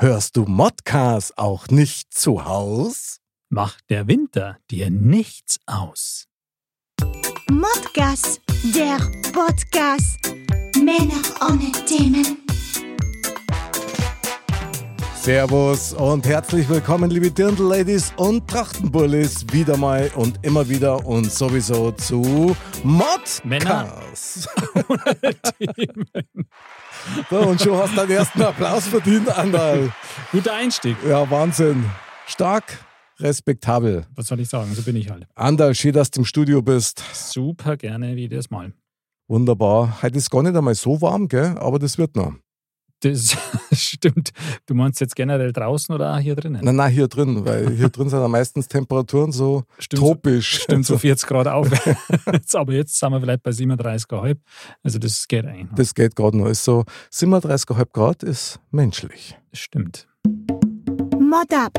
Hörst du Modcast auch nicht zu Haus? Macht der Winter dir nichts aus? Modcast, der Podcast. Männer ohne Themen. Servus und herzlich willkommen, liebe Dirndl-Ladies und Trachtenbullis, wieder mal und immer wieder und sowieso zu Modcast. So, und schon hast du deinen ersten Applaus verdient, Andal. Guter Einstieg. Ja, Wahnsinn. Stark, respektabel. Was soll ich sagen? So bin ich halt. Andal, schön, dass du im Studio bist. Super gerne jedes Mal. Wunderbar. Heute ist gar nicht einmal so warm, gell? Aber das wird noch. Das stimmt. Du meinst jetzt generell draußen oder auch hier drinnen? Nein, nein, hier drin, weil hier drin sind ja meistens Temperaturen so Stimmt, tropisch. Stimmt, so 40 Grad aufwärts. Aber jetzt sind wir vielleicht bei 37,5. Also das geht eigentlich. noch. Das geht gerade noch. Ist so 37,5 Grad ist menschlich. Das stimmt. Mod ab.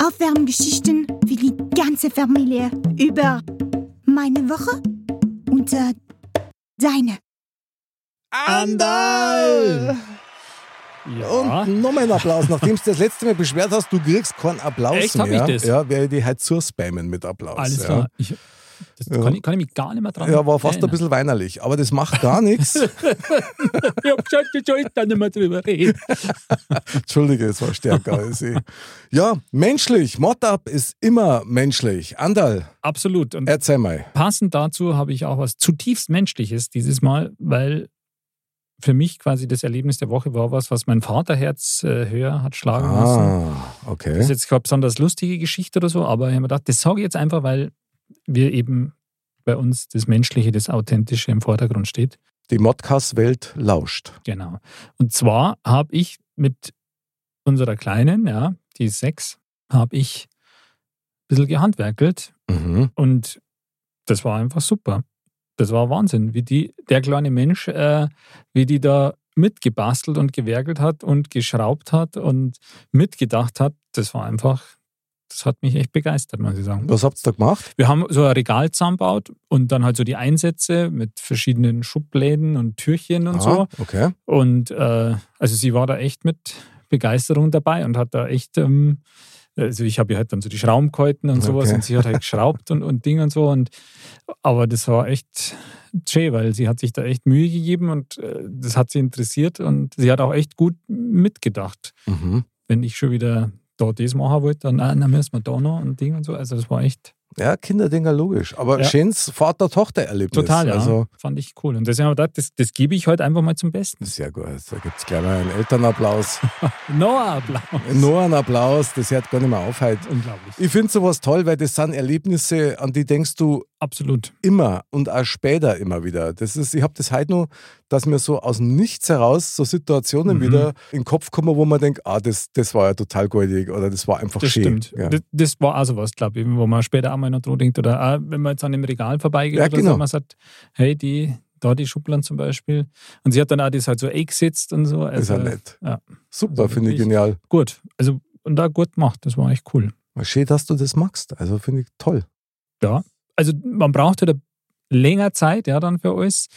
Aufwärmgeschichten für die ganze Familie über meine Woche und äh, deine. Andal! Ja. Und nochmal ein Applaus. Nachdem du das letzte Mal beschwert hast, du kriegst keinen Applaus Echt? Hab mehr. ich das? Ja, werde ich die halt surspammen mit Applaus. Alles ja. klar. Ich, das Ja. kann, ich, kann ich mich gar nicht mehr dran Ja, war fast ein bisschen weinerlich. Aber das macht gar nichts. Ich hab gesagt, ich soll da nicht mehr drüber reden. Entschuldige, es war stärker als ich. Ja, menschlich. Mod-Up ist immer menschlich. Andal, Absolut. Und erzähl mal. passend dazu habe ich auch was zutiefst Menschliches dieses Mal, weil für mich quasi das Erlebnis der Woche war was, was mein Vaterherz äh, höher hat schlagen lassen. Ah, Das okay. ist jetzt keine besonders lustige Geschichte oder so, aber ich habe mir gedacht, das sage ich jetzt einfach, weil wir eben bei uns das Menschliche, das Authentische im Vordergrund steht. Die Modcast-Welt lauscht. Genau. Und zwar habe ich mit unserer Kleinen, ja, die ist sechs, habe ich ein bisschen gehandwerkelt Mhm. Und das war einfach super. Das war Wahnsinn, wie die, der kleine Mensch, äh, wie die da mitgebastelt und gewerkelt hat und geschraubt hat und mitgedacht hat. Das war einfach, das hat mich echt begeistert, muss ich sagen. Was habt ihr da gemacht? Wir haben so ein Regal zusammengebaut und dann halt so die Einsätze mit verschiedenen Schubläden und Türchen und so. Ah, okay. Und äh, also sie war da echt mit Begeisterung dabei und hat da echt, ähm, also ich habe ihr halt dann so die Schrauben gehalten und sowas Okay. und sie hat halt geschraubt und, und Ding und so. Und aber das war echt schön, weil sie hat sich da echt Mühe gegeben und äh, das hat sie interessiert und sie hat auch echt gut mitgedacht. Mhm. Wenn ich schon wieder da das machen wollte, dann, ah, dann müssen wir da noch und Ding und so. Also das war echt Ja, Kinderdinger logisch. Aber Ja. schönes Vater-Tochter-Erlebnis. total, ja. Also, Fand ich cool. Und deswegen habe ich gedacht, das, das gebe ich heute einfach mal zum Besten. sehr gut. Da gibt es gleich mal einen Elternapplaus. Noah, Applaus. Nur einen Applaus, das hört gar nicht mehr auf heute. Unglaublich. Ich finde sowas toll, weil das sind Erlebnisse, an die denkst du Absolut. immer und auch später immer wieder. Das ist, ich habe das heute noch, dass mir so aus dem Nichts heraus so Situationen Mhm. wieder in den Kopf kommen, wo man denkt, ah, das, das war ja total goldig oder das war einfach Das schön. stimmt. Ja. Das, das war auch sowas, glaube ich, wo man später mal noch dran denkt. Oder auch, wenn man jetzt an dem Regal vorbeigeht Ja, oder genau. so, man sagt, hey, die, da die Schubladen zum Beispiel. Und sie hat dann auch das halt so eingesetzt und so. ist Also, ja nett. ja. Super, Also finde ich genial. Gut. Also, und da gut gemacht. Das war echt cool. Schön, dass du das magst. Also finde ich toll. Ja. Also, man braucht halt länger Zeit, ja, dann für alles.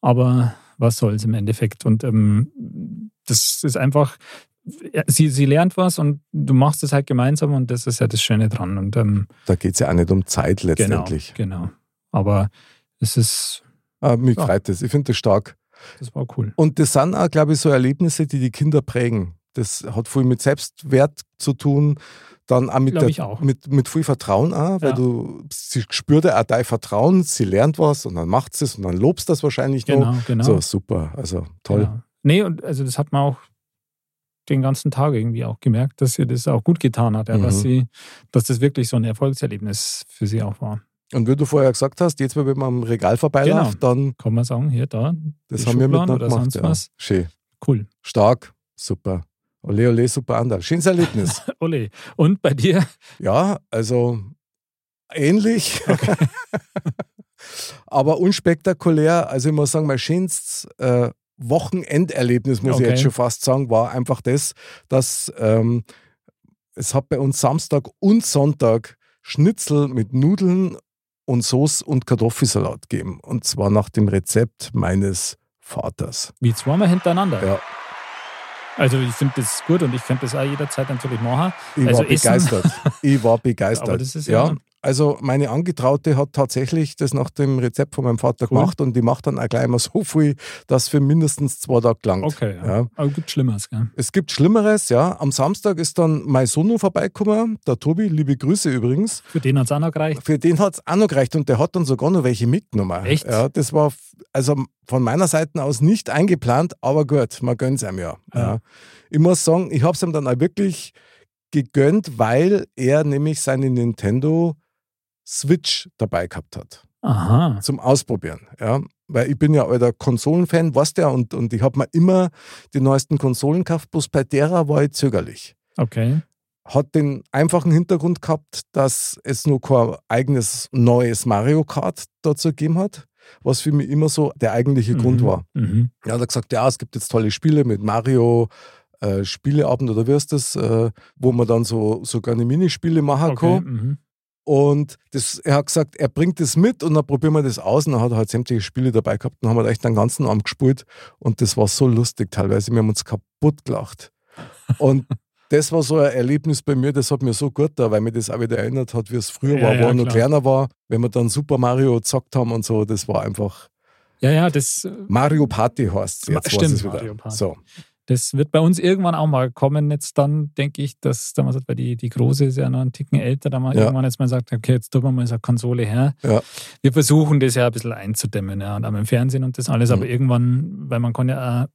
Aber was soll's im Endeffekt? Und ähm, das ist einfach, sie, sie lernt was und du machst es halt gemeinsam und das ist ja das Schöne dran. Und ähm, Da geht es ja auch nicht um Zeit letztendlich. Genau, genau. Aber es ist, Ah, mich Ja. freut das. Ich finde das stark. das war cool. Und das sind auch, glaube ich, so Erlebnisse, die die Kinder prägen. Das hat viel mit Selbstwert zu tun, dann auch mit, der, auch. mit, mit viel Vertrauen auch, weil Ja. du, sie spürt ja auch dein Vertrauen, sie lernt was und dann macht sie es und dann lobst das wahrscheinlich noch. Genau, genau. So, super, also toll. Genau. Nee, und also das hat man auch den ganzen Tag irgendwie auch gemerkt, dass sie das auch gut getan hat, ja, Mhm. dass sie, dass das wirklich so ein Erfolgserlebnis für sie auch war. Und wie du vorher gesagt hast, jetzt, wenn man am Regal vorbeiläuft, dann, Kann man sagen, hier, da, das haben wir Schubladen miteinander oder gemacht. Ja. was. Schön. cool. Stark, super. Ole, ole, super Ander. Schönes Erlebnis. Ole. Und bei dir? Ja, also ähnlich, aber unspektakulär. Also ich muss sagen, mein schönstes äh, Wochenenderlebnis, muss ich Okay. jetzt schon fast sagen, war einfach das, dass ähm, es hat bei uns Samstag und Sonntag Schnitzel mit Nudeln und Sauce und Kartoffelsalat gegeben. Und zwar nach dem Rezept meines Vaters. Wie zweimal hintereinander. Ja. Also ich finde das gut und ich könnte das auch jederzeit natürlich machen. Ich also war begeistert. ich war begeistert. Aber das ist ja, ja- also meine Angetraute hat tatsächlich das nach dem Rezept von meinem Vater Cool. gemacht und die macht dann auch gleich mal so viel, dass für mindestens zwei Tage langt. Okay, ja. Ja. Aber gibt Schlimmeres, gell? Es gibt Schlimmeres, ja. Am Samstag ist dann mein Sohn vorbeigekommen, der Tobi, liebe Grüße übrigens. Für den hat es auch noch gereicht. Für den hat es auch noch gereicht und der hat dann sogar noch welche mitgenommen. Echt? Ja, das war also von meiner Seite aus nicht eingeplant, aber gut, man gönnt es einem ja. Ja. ja. Ich muss sagen, ich habe es ihm dann auch wirklich gegönnt, weil er nämlich seine Nintendo Switch dabei gehabt hat Aha. zum Ausprobieren. Ja. Weil ich bin ja alter Konsolenfan, weißt du ja, und, und ich habe mir immer die neuesten Konsolen gekauft, bloß bei derer war ich zögerlich Okay. hat den einfachen Hintergrund gehabt, dass es nur kein eigenes neues Mario Kart dazu gegeben hat, was für mich immer so der eigentliche Grund Mhm. war. Mhm. Er hat gesagt, ja, es gibt jetzt tolle Spiele mit Mario, äh, Spieleabend oder wie ist das, äh, wo man dann so sogar eine Minispiele machen Okay. kann. Mhm. Und das, er hat gesagt, er bringt das mit und dann probieren wir das aus. Und dann hat er halt sämtliche Spiele dabei gehabt und haben wir echt den ganzen Abend gespielt. Und das war so lustig teilweise. Wir haben uns kaputt gelacht. Und das war so ein Erlebnis bei mir, das hat mir so gut da, weil mir das auch wieder erinnert hat, wie es früher Ja, war, wo ja, er noch kleiner war. Wenn wir dann Super Mario gezockt haben und so, das war einfach Ja, ja, das, äh, Mario Party heißt Ma- jetzt stimmt, es wieder. Mario Party. So. Das wird bei uns irgendwann auch mal kommen. Jetzt dann denke ich, dass damals, weil die, die Große ist ja noch einen Ticken älter, da mal Ja. irgendwann jetzt mal sagt, okay, jetzt tun wir mal so eine Konsole her. Ja. Wir versuchen das ja ein bisschen einzudämmen, ja, und auch im Fernsehen und das alles, aber Mhm. irgendwann, weil man kann ja auch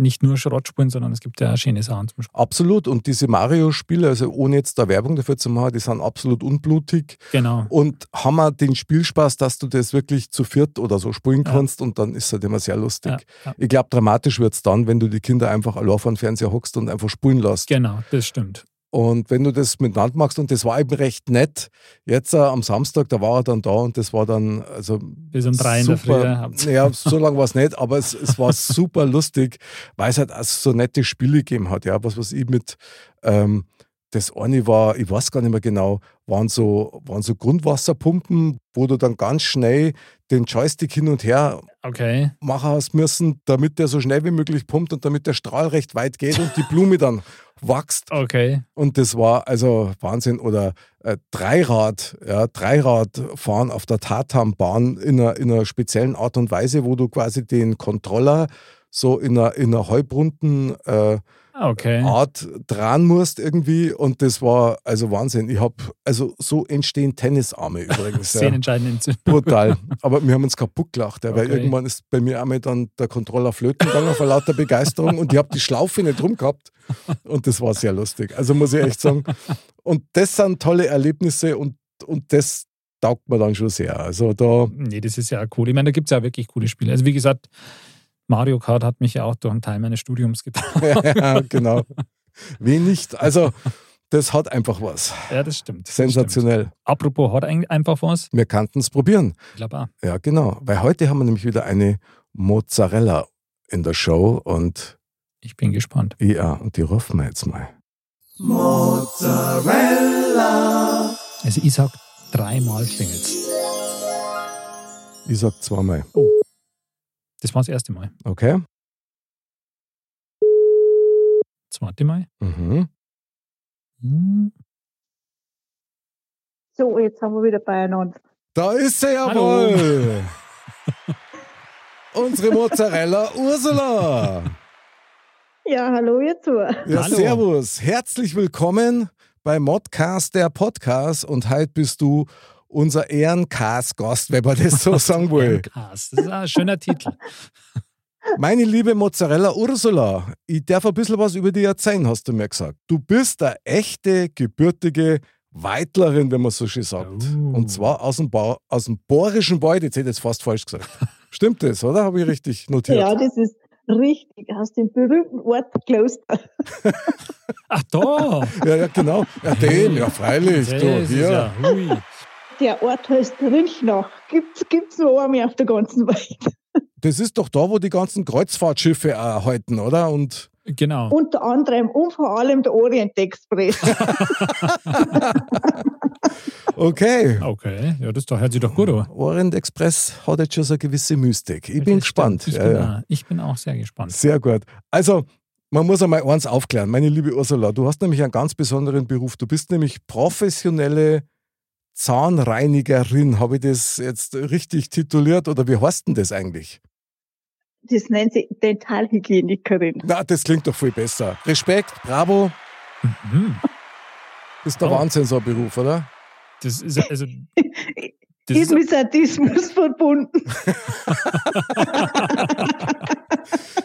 nicht nur Schrott spielen, sondern es gibt ja auch schöne Sachen zum Spielen. Absolut. Und diese Mario-Spiele, also ohne jetzt da Werbung dafür zu machen, die sind absolut unblutig. Genau. und haben wir den Spielspaß, dass du das wirklich zu viert oder so spielen Ja. kannst und dann ist es halt immer sehr lustig. Ja, ja. Ich glaube, dramatisch wird es dann, wenn du die Kinder einfach allein vor den Fernseher hockst und einfach spielen lässt. Genau, das stimmt. Und wenn du das miteinander machst, und das war eben recht nett, jetzt äh, am Samstag, da war er dann da und das war dann, also Bis um drei in der Früh. super. Ja, so lange war es nicht, aber es, es war super lustig, weil es halt auch so nette Spiele gegeben hat. Ja, was was ich mit, ähm, das eine war, ich weiß gar nicht mehr genau, waren so, waren so Grundwasserpumpen, wo du dann ganz schnell den Joystick hin und her Okay. machen hast müssen, damit der so schnell wie möglich pumpt und damit der Strahl recht weit geht und die Blume dann wächst. Okay. Und das war also Wahnsinn. Oder äh, Dreirad, ja, Dreirad fahren auf der Tatanbahn in einer, in einer speziellen Art und Weise, wo du quasi den Controller so in einer, in einer halbrunden äh, Okay. Art dran musst irgendwie. Und das war also Wahnsinn. Ich habe, also so entstehen Tennisarme übrigens. Zehn ja. Brutal. Aber wir haben uns kaputt gelacht, ja, weil Okay. irgendwann ist bei mir einmal dann der Controller flöten gegangen vor lauter Begeisterung und ich habe die Schlaufe nicht rum gehabt. Und das war sehr lustig. Also muss ich echt sagen. Und das sind tolle Erlebnisse und, und das taugt mir dann schon sehr. Also da, Nee, das ist ja cool. Ich meine, da gibt es ja wirklich coole Spiele. Also wie gesagt, Mario Kart hat mich ja auch durch einen Teil meines Studiums getragen. ja, genau. Wen nicht? Also, das hat einfach was. Ja, das stimmt. Das Stimmt. Sensationell. Apropos, hat einfach was? Wir könnten es probieren. Ich glaube auch. Ja, genau. Weil heute haben wir nämlich wieder eine Mozzarella in der Show und Ich bin gespannt. ja, und die rufen wir jetzt mal. Also ich sag dreimal klingelt's. Ich sag zweimal. Das war das erste Mal. Okay? Zweite Mal. Mhm. Hm. So, jetzt haben wir wieder beieinander. Da ist sie jawohl! Unsere Mozzarella Ursula! Ja, hallo ihr zu. Ja, Hallo. servus. Herzlich willkommen bei Modcast, der Podcast. Und heute bist du unser Ehrencast-Gast, wenn man das so sagen will. Cast. Das ist ein schöner Titel. Meine liebe Mozzarella Ursula, ich darf ein bisschen was über dich erzählen, hast du mir gesagt. Du bist eine echte, gebürtige Weitlerin, wenn man so schön sagt. Oh. Und zwar aus dem, ba aus dem Bohrischen Wald. Jetzt hätte ich jetzt fast falsch gesagt. Stimmt das, oder? Habe ich richtig notiert? Ja, das ist richtig. Aus dem berühmten Ort Kloster. Ach da! Ja, ja, genau. Ja, den, ja, freilich. Das Du, ist hier. ja, hui. Der Ort heißt Rinchnach. Gibt's, gibt's noch einmal auf der ganzen Welt. Das ist doch da, wo die ganzen Kreuzfahrtschiffe auch halten, oder? Und Genau. Unter anderem und vor allem der Orient Express. okay. Okay, ja, das doch, hört sich doch gut an. Orient Express hat jetzt schon so eine gewisse Mystik. Ich bin Das gespannt. stimmt. Ich, Ja, bin ja. Auch, ich bin auch sehr gespannt. Sehr gut. Also, man muss einmal eins aufklären, meine liebe Ursula. Du hast nämlich einen ganz besonderen Beruf. Du bist nämlich professionelle Zahnreinigerin. Habe ich das jetzt richtig tituliert oder wie heißt denn das eigentlich? Das nennt sie Dentalhygienikerin. Na, das klingt doch viel besser. Respekt, bravo. Mhm. Das ist der Oh. Wahnsinn, so ein Beruf, oder? Das ist also. Das ist ist, mit Sadismus verbunden.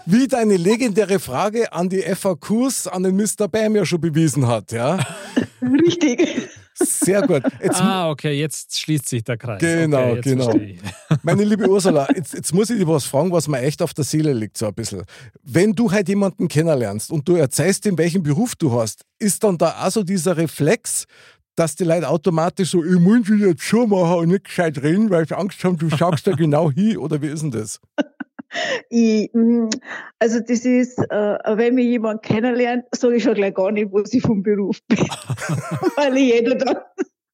Wie deine legendäre Frage an die FAQs an den Mr. Bam ja schon bewiesen hat, ja? Richtig. Sehr gut. Jetzt, ah, okay, jetzt schließt sich der Kreis. Genau, okay, genau. ich. Meine liebe Ursula, jetzt, jetzt muss ich dich was fragen, was mir echt auf der Seele liegt, so ein bisschen. Wenn du halt jemanden kennenlernst und du erzählst ihm, welchen Beruf du hast, ist dann da auch so dieser Reflex, dass die Leute automatisch so, ich muss dich jetzt schon machen und nicht gescheit reden, weil sie Angst haben, du schaust da genau hin, oder wie ist denn das? Ich, mm, also das ist, äh, wenn mich jemand kennenlernt, sage ich schon gleich gar nicht, was ich vom Beruf bin. weil jeder dann,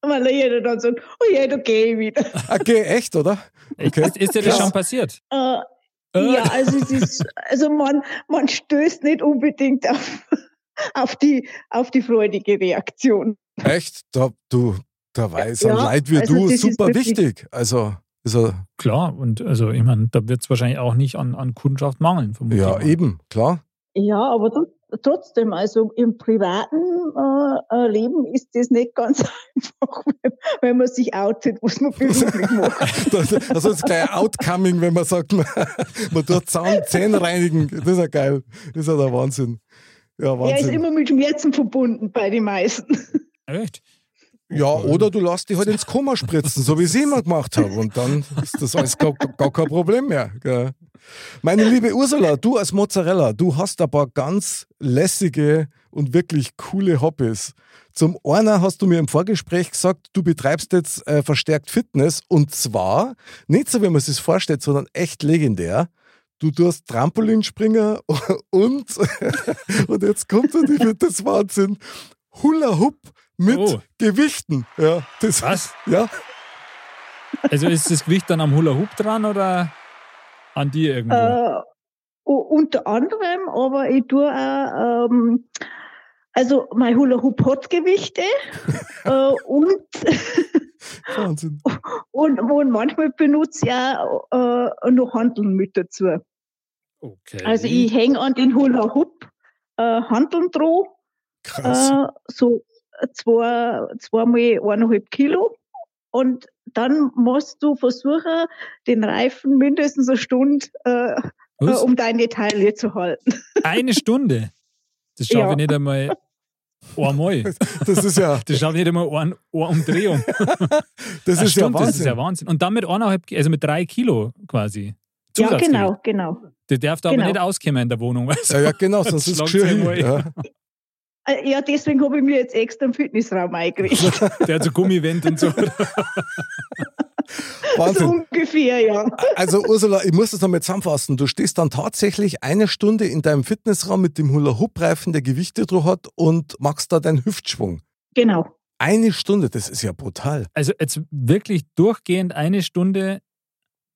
weil jeder dann sagt, oh ja, da gehe ich wieder. Okay, echt, oder? Okay. Ist, ist dir das Krass. schon passiert? Äh, Äh. ja, also es ist, also man, man stößt nicht unbedingt auf, auf die, auf die freudige Reaktion. Echt? Da, du, da weiß Ja, ein Leid wie also du super wichtig. Also, ist er, Klar, und also ich meine, da wird es wahrscheinlich auch nicht an, an Kundschaft mangeln. ja, mal. eben, klar. Ja, aber tr- trotzdem, also im privaten äh, äh, Leben ist das nicht ganz einfach, wenn, wenn man sich outet, was man beruflich macht. Das, also das ist gleich Outcoming, wenn man sagt, man, man tut Zahn, Zähne reinigen. Das ist ja geil. Das ist ja der Wahnsinn. Ja, Er ist Wahnsinn. immer mit Schmerzen verbunden bei den meisten. Echt? Ja, oder du lässt dich halt ins Koma spritzen, so wie ich es immer gemacht habe. Und dann ist das alles gar, gar kein Problem mehr. Gell. Meine liebe Ursula, du als Mozzarella, du hast ein paar ganz lässige und wirklich coole Hobbys. Zum einen hast du mir im Vorgespräch gesagt, du betreibst jetzt äh, verstärkt Fitness und zwar nicht so, wie man es sich vorstellt, sondern echt legendär. Du tust Trampolinspringer und, und jetzt kommt ich finde das Wahnsinn. Hula Hoop mit Oh. Gewichten. Ja, das, Was? Ja, Also ist das Gewicht dann am Hula Hoop dran oder an dir irgendwo? Äh, unter anderem, aber ich tue auch, ähm, also mein Hula Hoop hat Gewichte äh, und, Wahnsinn. und, und manchmal benutze ich auch äh, noch Handeln mit dazu. okay. Also ich hänge an den Hula Hoop äh, Handeln dran, Krass. äh, so zwei, zweimal eineinhalb Kilo. Und dann musst du versuchen, den Reifen mindestens eine Stunde äh, äh, um deine Taille zu halten. Eine Stunde? Das schaffe Ja. ich nicht einmal einmal. Das ist ja, Das schaffe ich nicht einmal eine, eine Umdrehung. das ist ja Stunde, das ist ja Wahnsinn. Wahnsinn. Und dann mit eineinhalb, also mit drei Kilo quasi. Ja, Zusatzgewicht. genau, genau. Der darf da Genau. aber nicht auskommen in der Wohnung. Also, Ja, ja, genau, sonst ist mal. Ja. Äh, Ja, deswegen habe ich mir jetzt extra einen Fitnessraum eingerichtet. der hat so Gummiwände und so. so Wahnsinn. ungefähr, ja. Also Ursula, ich muss das nochmal zusammenfassen. Du stehst dann tatsächlich eine Stunde in deinem Fitnessraum mit dem Hula-Hoop-Reifen, der Gewichte drauf hat und machst da deinen Hüftschwung. Genau. Eine Stunde, das ist ja brutal. Also jetzt wirklich durchgehend eine Stunde.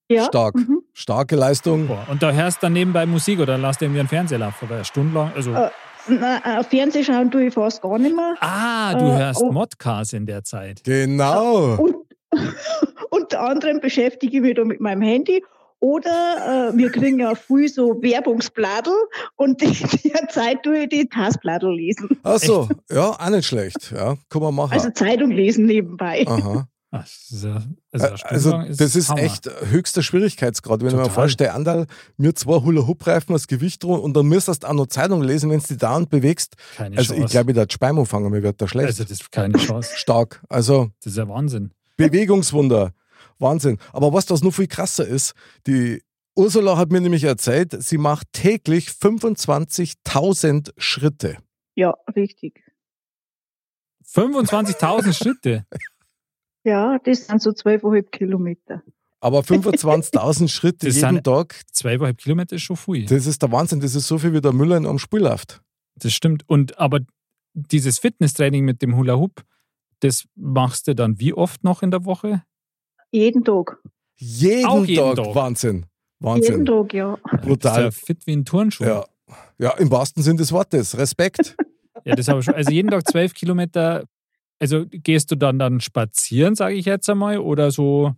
Ja. Stark. Mhm. Starke Leistung. Und da hörst du dann nebenbei Musik oder lässt irgendwie einen Fernseher laufen, aber eine Stunde lang. Also, Äh, Na, äh, Fernsehen schauen tue ich fast gar nicht mehr. ah, du äh, hörst oh. Modcast in der Zeit. Genau. Und unter anderem beschäftige ich mich da mit meinem Handy. Oder äh, wir kriegen ja viel so Werbungsbladel und in der Zeit tue ich die Taskbladel lesen. Ach so, ja, auch nicht schlecht. Ja, kann man machen. Also Zeitung lesen nebenbei. Aha. Ach, also, Also das ist Hammer. echt höchster Schwierigkeitsgrad. Wenn ich mir Total. vorstelle, Andal, mir zwei Hula-Hoop-Reifen als Gewicht drum und dann müsstest du auch noch Zeitung lesen, wenn du die dauernd bewegst. keine Also ich Chance. glaube, ich da Speimung fangen, mir wird da schlecht. also das ist keine Chance. Stark. Also Das ist ja Wahnsinn. Bewegungswunder. Wahnsinn. Aber was das noch viel krasser ist, die Ursula hat mir nämlich erzählt, sie macht täglich 25.000 Schritte. Ja, richtig. 25.000 Schritte. Ja, das sind so 12,5 Kilometer. Aber 25.000 Schritte Das jeden sind- Tag, Zweieinhalb Kilometer ist schon viel. das ist der Wahnsinn. Das ist so viel, wie der Müller in einem Spiel läuft. Das stimmt. Und aber dieses Fitnesstraining mit dem Hula Hoop, das machst du dann wie oft noch in der Woche? Jeden Tag. Jeden, Auch jeden Tag. Tag. Wahnsinn. Jeden Wahnsinn. Tag, ja. Brutal. ja fit wie ein Turnschuh. Ja, Ja, im wahrsten Sinn des Wortes. Respekt. Ja, das habe ich schon. Also jeden Tag zwölf Kilometer. Also gehst du dann dann spazieren, sage ich jetzt einmal, oder so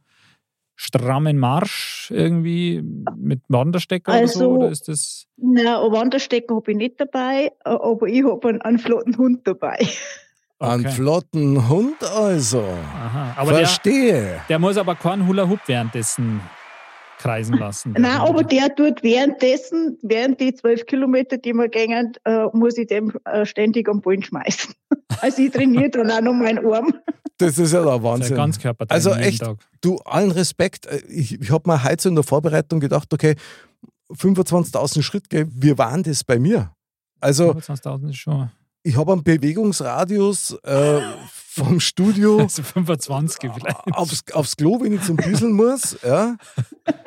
strammen Marsch irgendwie mit Wanderstecker Also- oder so? Oder ist das. Na, ein Wanderstecker habe ich nicht dabei, aber ich habe einen, einen flotten Hund dabei. Einen Okay. flotten Hund also. Aha. Aber der, Verstehe. der muss aber keinen Hula-Hoop währenddessen kreisen lassen. Nein, Hund, aber der tut währenddessen, während die zwölf Kilometer, die wir gehen, äh, muss ich dem äh, ständig am Ballen schmeißen. Also ich trainiere dann auch noch meinen Arm. Das ist ja der Das ist Wahnsinn. ja ganz Körpertraining Also jeden echt, Tag. Du, allen Respekt. Äh, Ich, ich habe mir heute so in der Vorbereitung gedacht, okay, 25.000 Schritt, gell, wie waren das bei mir? Also, 25.000 ist schon. ich habe einen Bewegungsradius äh, vom Studio Also 25 vielleicht. aufs, aufs Klo, wenn ich zum Dieseln muss. Ja.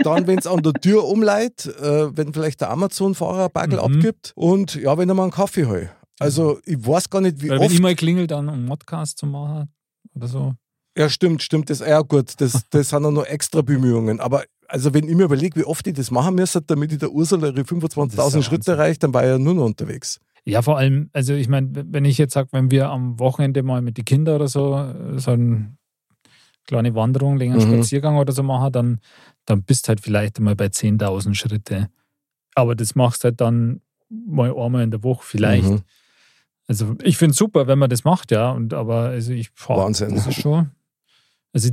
Dann, wenn es an der Tür umleitet, äh, wenn vielleicht der Amazon-Fahrer ein Bagel Mhm. abgibt und ja, wenn er mal einen Kaffee holt. Also, ich weiß gar nicht, wie Weil wenn oft. ich mal klingel, dann um Modcast zu machen oder so. Ja, stimmt, stimmt. Das, ja, gut, das, das sind auch noch extra Bemühungen. Aber also, wenn ich mir überlege, wie oft ich das machen müsste, damit ich der Ursula ihre Das ist 25.000 ja Schritte erreicht, dann war ich ja nur noch unterwegs. Ja, vor allem, also ich meine, wenn ich jetzt sage, wenn wir am Wochenende mal mit den Kindern oder so äh, so eine kleine Wanderung, längeren Mhm. Spaziergang oder so machen, dann, dann bist halt vielleicht mal bei 10.000 Schritte. Aber das machst halt dann mal einmal in der Woche vielleicht. Mhm. Also ich finde es super, wenn man das macht, ja. Und aber also ich boah, Wahnsinn. Das ist schon. Also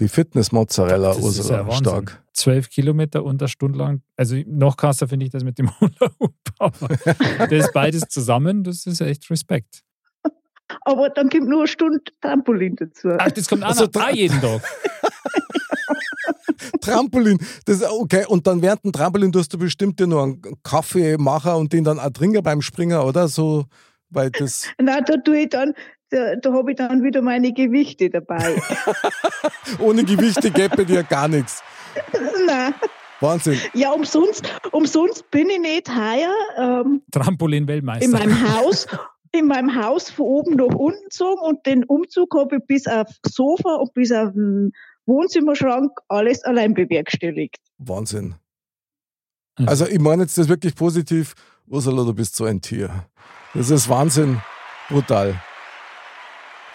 Die Fitness-Mozzarella, Das ist Ursula, ja Wahnsinn. stark. zwölf Kilometer und eine Stunde lang. Also noch krasser finde ich das mit dem. Aber das beides zusammen, das ist echt Respekt. Aber dann kommt nur eine Stunde Trampolin dazu. Ach, das kommt auch, Also noch, auch jeden Tag. Trampolin, das ist okay. Und dann während dem Trampolin tust du bestimmt dir noch einen Kaffee machen und den dann auch trinken beim Springer, oder? So, weil das. Nein, da tue ich dann, da, da habe ich dann wieder meine Gewichte dabei. Ohne Gewichte gäbe dir gar nichts. Nein. Wahnsinn. Ja, umsonst, umsonst bin ich nicht heuer ähm, in Trampolin-Weltmeister. meinem Haus, in meinem Haus von oben nach unten gezogen und den Umzug habe ich bis auf Sofa und bis auf den Wohnzimmerschrank alles allein bewerkstelligt. Wahnsinn. Also, ich meine jetzt das wirklich positiv. Ursula, du bist so ein Tier. Das ist Wahnsinn. Brutal.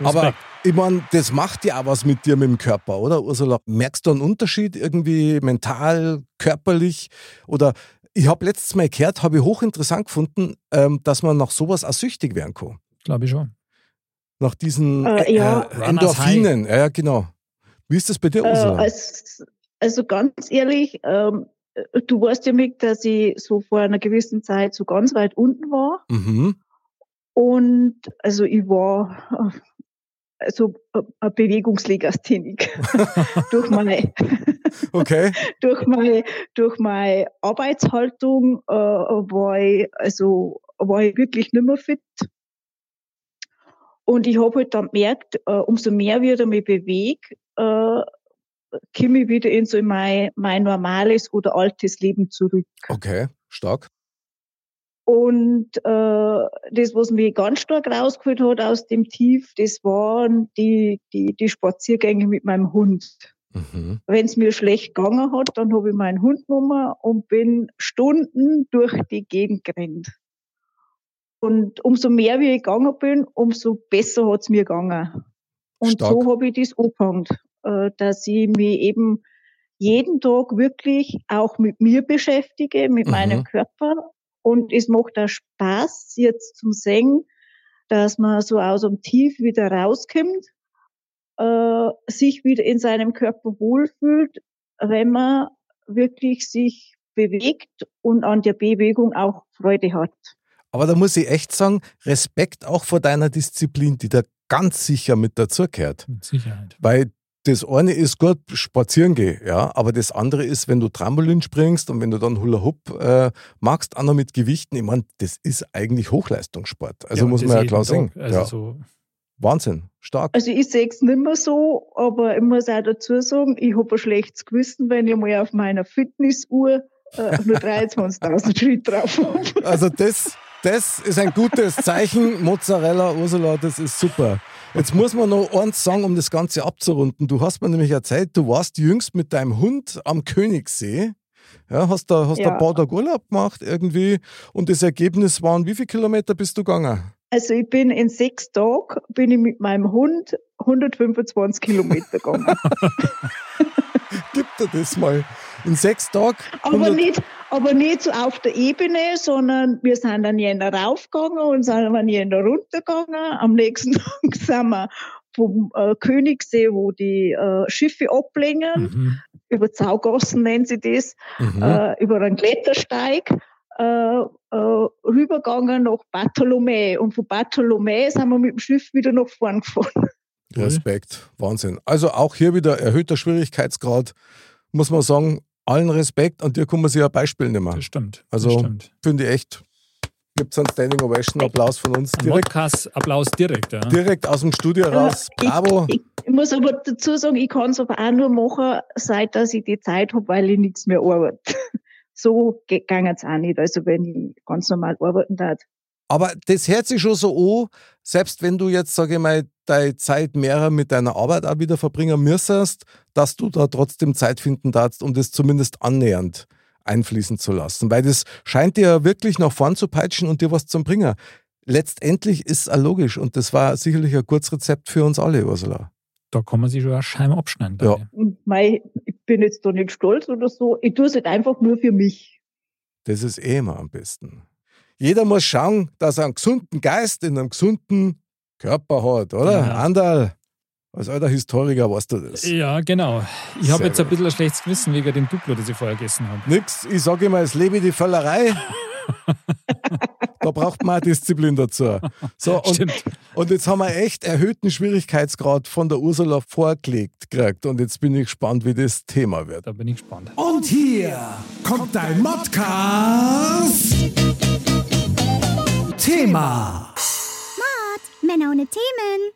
Aber ich meine, das macht ja auch was mit dir, mit dem Körper, oder Ursula? Merkst du einen Unterschied irgendwie mental, körperlich? Oder ich habe letztes Mal gehört, habe ich hochinteressant gefunden, ähm, dass man nach sowas auch süchtig werden kann. Glaube ich schon. Nach diesen Äh, ja. äh, Endorphinen. Ja, ja, genau. Wie ist das bei dir, Äh, Ursula? als, also ganz ehrlich, ähm, du weißt ja, Mick, dass ich so vor einer gewissen Zeit so ganz weit unten war. mhm. Und also ich war äh, eine Bewegungslegasthenik durch meine Okay. durch meine durch meine Arbeitshaltung äh, war ich also war ich wirklich nicht mehr fit und ich habe halt dann gemerkt äh, umso mehr wie ich mich bewege äh, komme ich wieder in so mein mein normales oder altes Leben zurück Okay. Stark. Und äh, das, was mich ganz stark rausgeholt hat aus dem Tief, das waren die, die, die Spaziergänge mit meinem Hund. Mhm. Wenn es mir schlecht gegangen hat, dann habe ich meinen Hund genommen und bin Stunden durch die Gegend gerannt. Und umso mehr wie ich gegangen bin, umso besser hat es mir gegangen. Und Stark. so habe ich das angefangen, äh, dass ich mich eben jeden Tag wirklich auch mit mir beschäftige, mit Mhm. meinem Körper. Und es macht auch Spaß, jetzt zum Singen, dass man so aus dem Tief wieder rauskommt, äh, sich wieder in seinem Körper wohlfühlt, wenn man wirklich sich bewegt und an der Bewegung auch Freude hat. Aber da muss ich echt sagen, Respekt auch vor deiner Disziplin, die da ganz sicher mit dazugehört. Mit Sicherheit. Weil das eine ist gut, spazieren gehen, ja, aber das andere ist, wenn du Trampolin springst und wenn du dann Hula Hoop äh, magst, auch noch mit Gewichten, ich meine, das ist eigentlich Hochleistungssport. Also Ja, muss man ja klar. Tag. Also ja. so, Wahnsinn, stark. Also ich sehe es nicht mehr so, aber ich muss auch dazu sagen, ich habe ein schlechtes Gewissen, wenn ich mal auf meiner Fitnessuhr äh, nur 23.000 Schritt drauf habe. Also das, das ist ein gutes Zeichen. Mozzarella, Ursula, das ist super. Jetzt muss man noch eins sagen, um das Ganze abzurunden. Du hast mir nämlich erzählt, du warst jüngst mit deinem Hund am Königssee. Ja, hast da hast da Ja. ein paar Tage Urlaub gemacht irgendwie und das Ergebnis waren, wie viele Kilometer bist du gegangen? Also ich bin in sechs Tagen bin ich mit meinem Hund 125 Kilometer gegangen. Gib dir das mal. In sechs Tagen? aber 100 nicht, aber nicht so auf der Ebene, sondern wir sind dann jener raufgegangen und sind dann jener runtergegangen. Am nächsten Tag sind wir vom äh, Königssee, wo die äh, Schiffe ablegen, Mhm. über Zaugassen nennen sie das, Mhm. äh, über einen Klettersteig äh, äh, rübergegangen nach Bartholomä. Und von Bartholomä sind wir mit dem Schiff wieder nach vorn gefahren. Respekt, Wahnsinn. Also auch hier wieder erhöhter Schwierigkeitsgrad, muss man sagen, allen Respekt, an dir kann man sich ein Beispiel nehmen. Das stimmt. Also-. Finde ich echt. Gibt es einen Standing Ovation, Applaus von uns. Ein Direkt, Modcast-Applaus direkt. Ja. direkt aus dem Studio raus. Ich- Bravo. Ich, ich muss aber dazu sagen, ich kann es aber auch nur machen, seit dass ich die Zeit habe, weil ich nichts mehr arbeite. So geht es auch nicht. Also wenn ich ganz normal arbeiten darf. Aber das hört sich schon so an, selbst wenn du jetzt, sage ich mal, deine Zeit mehr mit deiner Arbeit auch wieder verbringen müsstest, dass du da trotzdem Zeit finden darfst, um das zumindest annähernd einfließen zu lassen. Weil das scheint dir ja wirklich nach vorn zu peitschen und dir was zu bringen. Letztendlich ist es auch logisch und das war sicherlich ein Kurzrezept für uns alle, Ursula. Da kann man sich schon eine Scheibe abschneiden. Ja. mei, ich bin jetzt da nicht stolz oder so. Ich tue es halt einfach nur für mich. Das ist eh immer am besten. Jeder muss schauen, dass er einen gesunden Geist in einem gesunden Körper hat, oder? Ja. Andal, als alter Historiker weißt du das. Ja, genau. Ich habe jetzt ein bisschen ein schlechtes Gewissen wegen dem Duplo, das ich vorher gegessen habe. Nix, ich sage immer, es lebe die Völlerei. da braucht man auch Disziplin dazu. So, und, Stimmt. und jetzt haben wir echt erhöhten Schwierigkeitsgrad von der Ursula vorgelegt gekriegt. Und jetzt bin ich gespannt, wie das Thema wird. Da bin ich gespannt. Und hier kommt dein Modcast. Männer ohne Themen.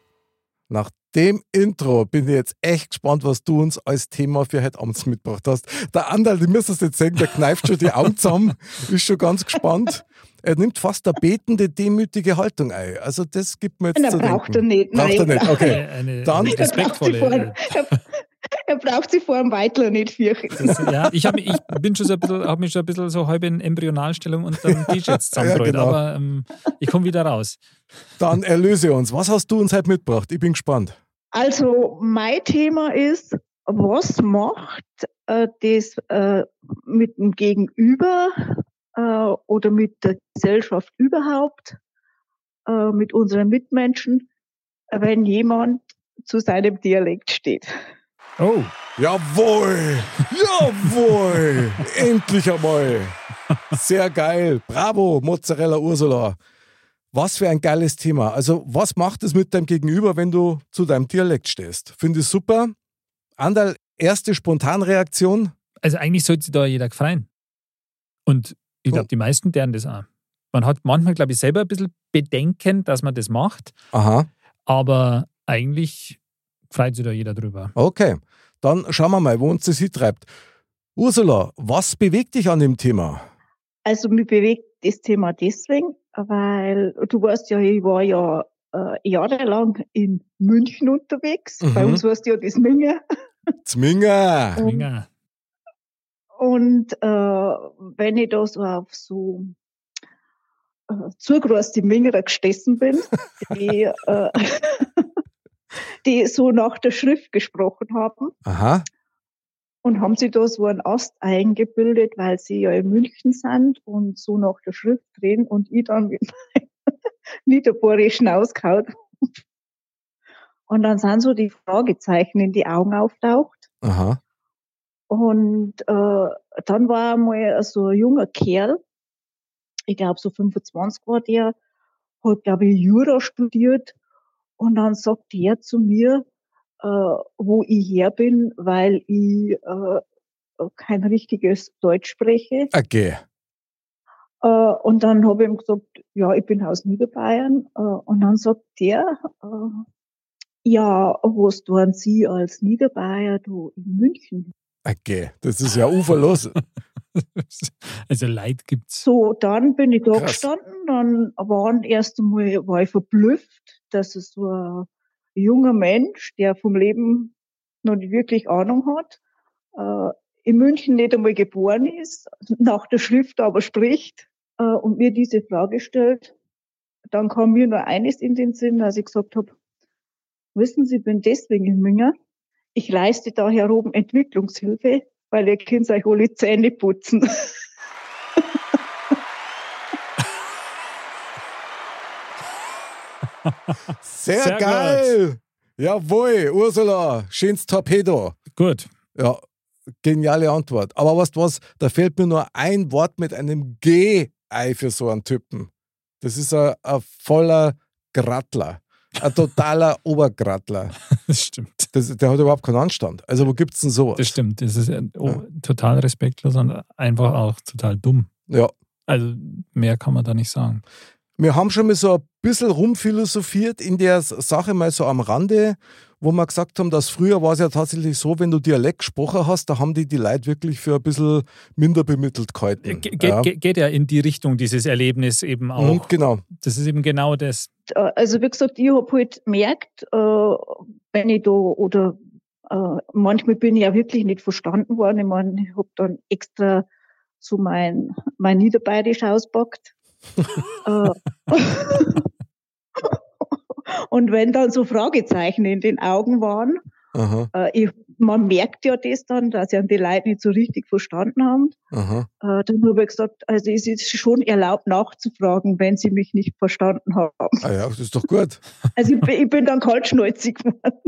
Nach dem Intro bin ich jetzt echt gespannt, was du uns als Thema für heute Abend mitgebracht hast. Der Andal, du müsstest jetzt sehen, der kneift schon die Augen zusammen, ist schon ganz gespannt. Er nimmt fast eine betende, demütige Haltung ein. Also das gibt mir jetzt Na, zu braucht denken. er nicht. Braucht er Nein, nicht, okay. Eine, eine Dann- Er respektvolle. er, braucht sie vor dem Weitler nicht fürchten. Das, ja, ich, hab, ich bin schon so ein bisschen, habe mich schon ein bisschen so halb in Embryonalstellung unter dem Tisch jetzt zusammengerollt, Ja, genau. aber ähm, ich komme wieder raus. Dann erlöse uns. Was hast du uns heute mitgebracht? Ich bin gespannt. Also mein Thema ist, was macht äh, das äh, mit dem Gegenüber äh, oder mit der Gesellschaft überhaupt, äh, mit unseren Mitmenschen, wenn jemand zu seinem Dialekt steht? Oh, Jawohl! Jawohl! Endlich einmal! Sehr geil. Bravo, Mozzarella Ursula. Was für ein geiles Thema. Also, was macht es mit deinem Gegenüber, wenn du zu deinem Dialekt stehst? Finde ich super. Andal, erste Spontanreaktion. also eigentlich sollte sich da jeder gefreien. Und ich glaube, Oh. die meisten deren das auch. Man hat manchmal, glaube ich, selber ein bisschen Bedenken, dass man das macht, Aha, aber eigentlich freut sich da jeder drüber. okay. Dann schauen wir mal, wo uns das hintreibt. Ursula, was bewegt dich an dem Thema? Also mich bewegt das Thema deswegen, weil du weißt ja, ich war ja äh, jahrelang in München unterwegs. Bei Mhm. uns warst ja das Minger. Zminger! Und, Ja. und äh, wenn ich da so auf so äh, zugereiste Mingerer gestessen bin, die, äh, die so nach der Schrift gesprochen haben Aha, und haben sie da so einen Ast eingebildet, weil sie ja in München sind und so nach der Schrift drehen und ich dann mit meinem niederbohrischen ausgehaut. Und dann sind so die Fragezeichen in die Augen auftaucht. aha. Und äh, dann war einmal so ein junger Kerl, ich glaube so 25 war der, hat glaube ich Jura studiert und dann sagt er zu mir, äh, wo ich her bin, weil ich äh, kein richtiges Deutsch spreche. Okay. Äh, und dann habe ich ihm gesagt, ja, ich bin aus Niederbayern. Äh, und dann sagt der, äh, ja, was tun Sie als Niederbayer du in München? Okay, das ist ja uferlos. Also Leid gibt's. So, dann bin ich da Krass. gestanden, dann waren erst einmal, war ich verblüfft, dass es so ein junger Mensch, der vom Leben noch nicht wirklich Ahnung hat, äh, in München nicht einmal geboren ist, nach der Schrift aber spricht äh, und mir diese Frage stellt, dann kam mir nur eines in den Sinn, als ich gesagt habe, wissen Sie, ich bin deswegen in München. Ich leiste da hier oben Entwicklungshilfe, weil ihr könnt euch alle Zähne putzen. Sehr, Sehr geil! Jawohl, Ursula, schönes Torpedo. Gut. Ja, geniale Antwort. Aber weißt du was, da fällt mir nur ein Wort mit einem G ein für so einen Typen. Das ist ein, ein voller Grattler. Ein totaler Obergrattler. Das stimmt. Das, der hat überhaupt keinen Anstand. Also, wo gibt's denn sowas? Das stimmt. Das ist oh, total respektlos und einfach auch total dumm. Ja. Also mehr kann man da nicht sagen. Wir haben schon mal so ein bisschen rumphilosophiert in der Sache mal so am Rande, wo wir gesagt haben, dass früher war es ja tatsächlich so, wenn du Dialekt gesprochen hast, da haben die die Leute wirklich für ein bisschen minder bemittelt gehalten. Ge ja. ge geht ja in die Richtung, dieses Erlebnis eben auch. Mhm, genau. Das ist eben genau das. Also wie gesagt, ich habe halt gemerkt, äh, wenn ich da oder äh, manchmal bin ich ja wirklich nicht verstanden worden. Ich meine, ich habe dann extra so mein, mein Niederbayerisch auspackt. Äh, Und wenn dann so Fragezeichen in den Augen waren, äh, ich, man merkt ja das dann, dass ja die Leute nicht so richtig verstanden haben. aha. Äh, dann habe ich gesagt, also es ist schon erlaubt nachzufragen, wenn sie mich nicht verstanden haben. Ah ja, das ist doch gut. Also ich, bin- ich bin dann kaltschnäuzig geworden.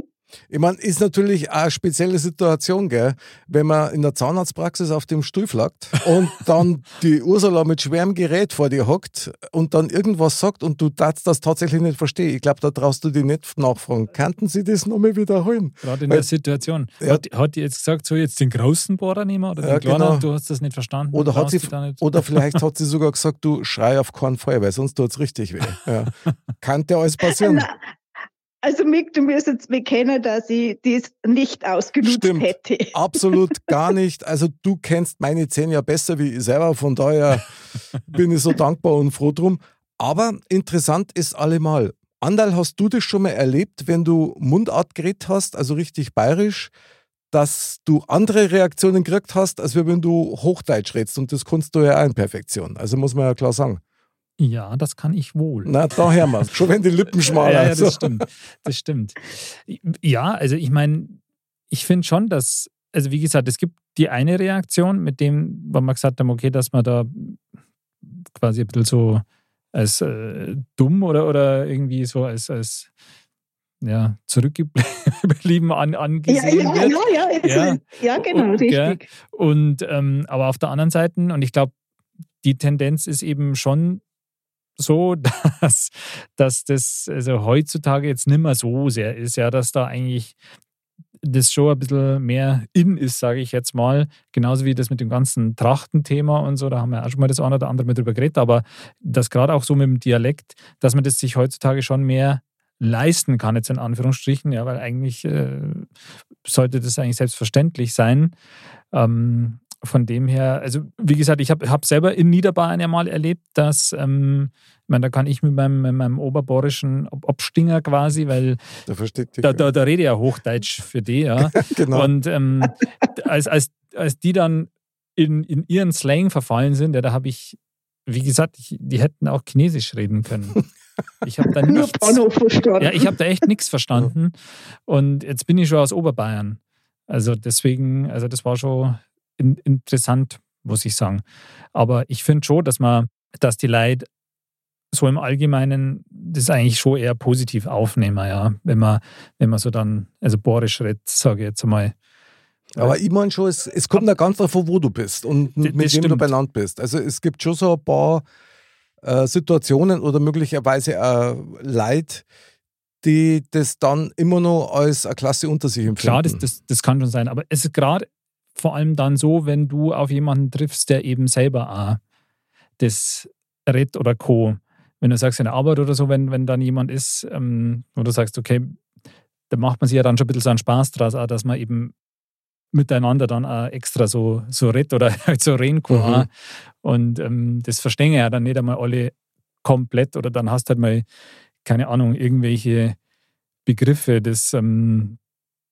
Ich meine, ist natürlich eine spezielle Situation, gell? wenn man in der Zahnarztpraxis auf dem Stuhl flackt und dann die Ursula mit schwerem Gerät vor dir hockt und dann irgendwas sagt und du darfst das tatsächlich nicht verstehen. Ich glaube, da traust du dich nicht nachfragen. Kannten Sie das nochmal wiederholen? Gerade in Weil- der Situation. Ja. Hat, hat die jetzt gesagt, so jetzt den großen Bohrer nehmen oder Ja, den kleinen? genau. Du hast das nicht verstanden. Oder, hat sie, dich da nicht. oder vielleicht hat sie sogar gesagt, du schrei auf keinen Fall, weil sonst tut es richtig weh. Ja. Kann dir alles passieren. Also Mick, du wirst jetzt bekennen, dass ich das nicht ausgenutzt Stimmt. hätte. Absolut gar nicht. Also du kennst meine Zähne ja besser wie ich selber, von daher bin ich so dankbar und froh drum. Aber interessant ist allemal. Andal, hast du das schon mal erlebt, wenn du Mundart geredet hast, also richtig bayerisch, dass du andere Reaktionen gekriegt hast, als wenn du Hochdeutsch redest und das kannst du ja auch in Perfektion. Also muss man ja klar sagen. Ja, das kann ich wohl. Na, da hören wir Schon wenn die Lippen schmaler. Ja, ja, das stimmt. Das stimmt. Ja, also ich meine, ich finde schon, dass, also wie gesagt, es gibt die eine Reaktion, mit dem, wo wir gesagt haben, okay, dass man da quasi ein bisschen so als äh, dumm oder, oder irgendwie so als, als ja, zurückgeblieben an, Ja, angesehen ja, wird. ja, ja, Ja. ja, genau, Und, richtig. Und ähm, aber auf der anderen Seite, und ich glaube, die Tendenz ist eben schon so, dass, dass das also heutzutage jetzt nicht mehr so sehr ist, ja, dass da eigentlich das schon ein bisschen mehr in ist, sage ich jetzt mal. Genauso wie das mit dem ganzen Trachtenthema und so, da haben wir auch schon mal das eine oder andere mit drüber geredet, aber das gerade auch so mit dem Dialekt, dass man das sich heutzutage schon mehr leisten kann, jetzt in Anführungsstrichen, ja, weil eigentlich äh, sollte das eigentlich selbstverständlich sein. Ähm, von dem her, also wie gesagt, ich habe hab selber in Niederbayern ja mal erlebt, dass, ähm, ich meine, da kann ich mit meinem, mit meinem oberbohrischen Ob- Obstinger quasi, weil Da versteht dich. da, da, da rede ich ja Hochdeutsch für die, ja. genau. Und ähm, als, als, als die dann in, in ihren Slang verfallen sind, ja, da habe ich, wie gesagt, ich, die hätten auch Chinesisch reden können. Ich habe da Nur nichts. Bahnhof verstanden. Ja, ich habe da echt nichts verstanden. Und jetzt bin ich schon aus Oberbayern. Also deswegen, also das war schon interessant, muss ich sagen. Aber ich finde schon, dass man, dass die Leute so im Allgemeinen das eigentlich schon eher positiv aufnehmen, ja. Wenn man, wenn man so dann, also bohrisch redet, sage ich jetzt einmal. Aber ich meine schon, es, es kommt ja ganz davon, wo du bist und mit wem du benannt bist. Also es gibt schon so ein paar äh, Situationen oder möglicherweise auch Leute, die das dann immer noch als eine Klasse unter sich empfinden. Klar, das, das, das kann schon sein. Aber es ist gerade vor allem dann so, wenn du auf jemanden triffst, der eben selber auch das redet oder Co. Wenn du sagst in der Arbeit oder so, wenn, wenn dann jemand ist, ähm, wo du sagst, okay, da macht man sich ja dann schon ein bisschen so einen Spaß draus, auch, dass man eben miteinander dann auch extra so, so redet oder halt so reden kann. Mhm. Und ähm, das verstehen ja dann nicht einmal alle komplett oder dann hast du halt mal, keine Ahnung, irgendwelche Begriffe, das, ähm,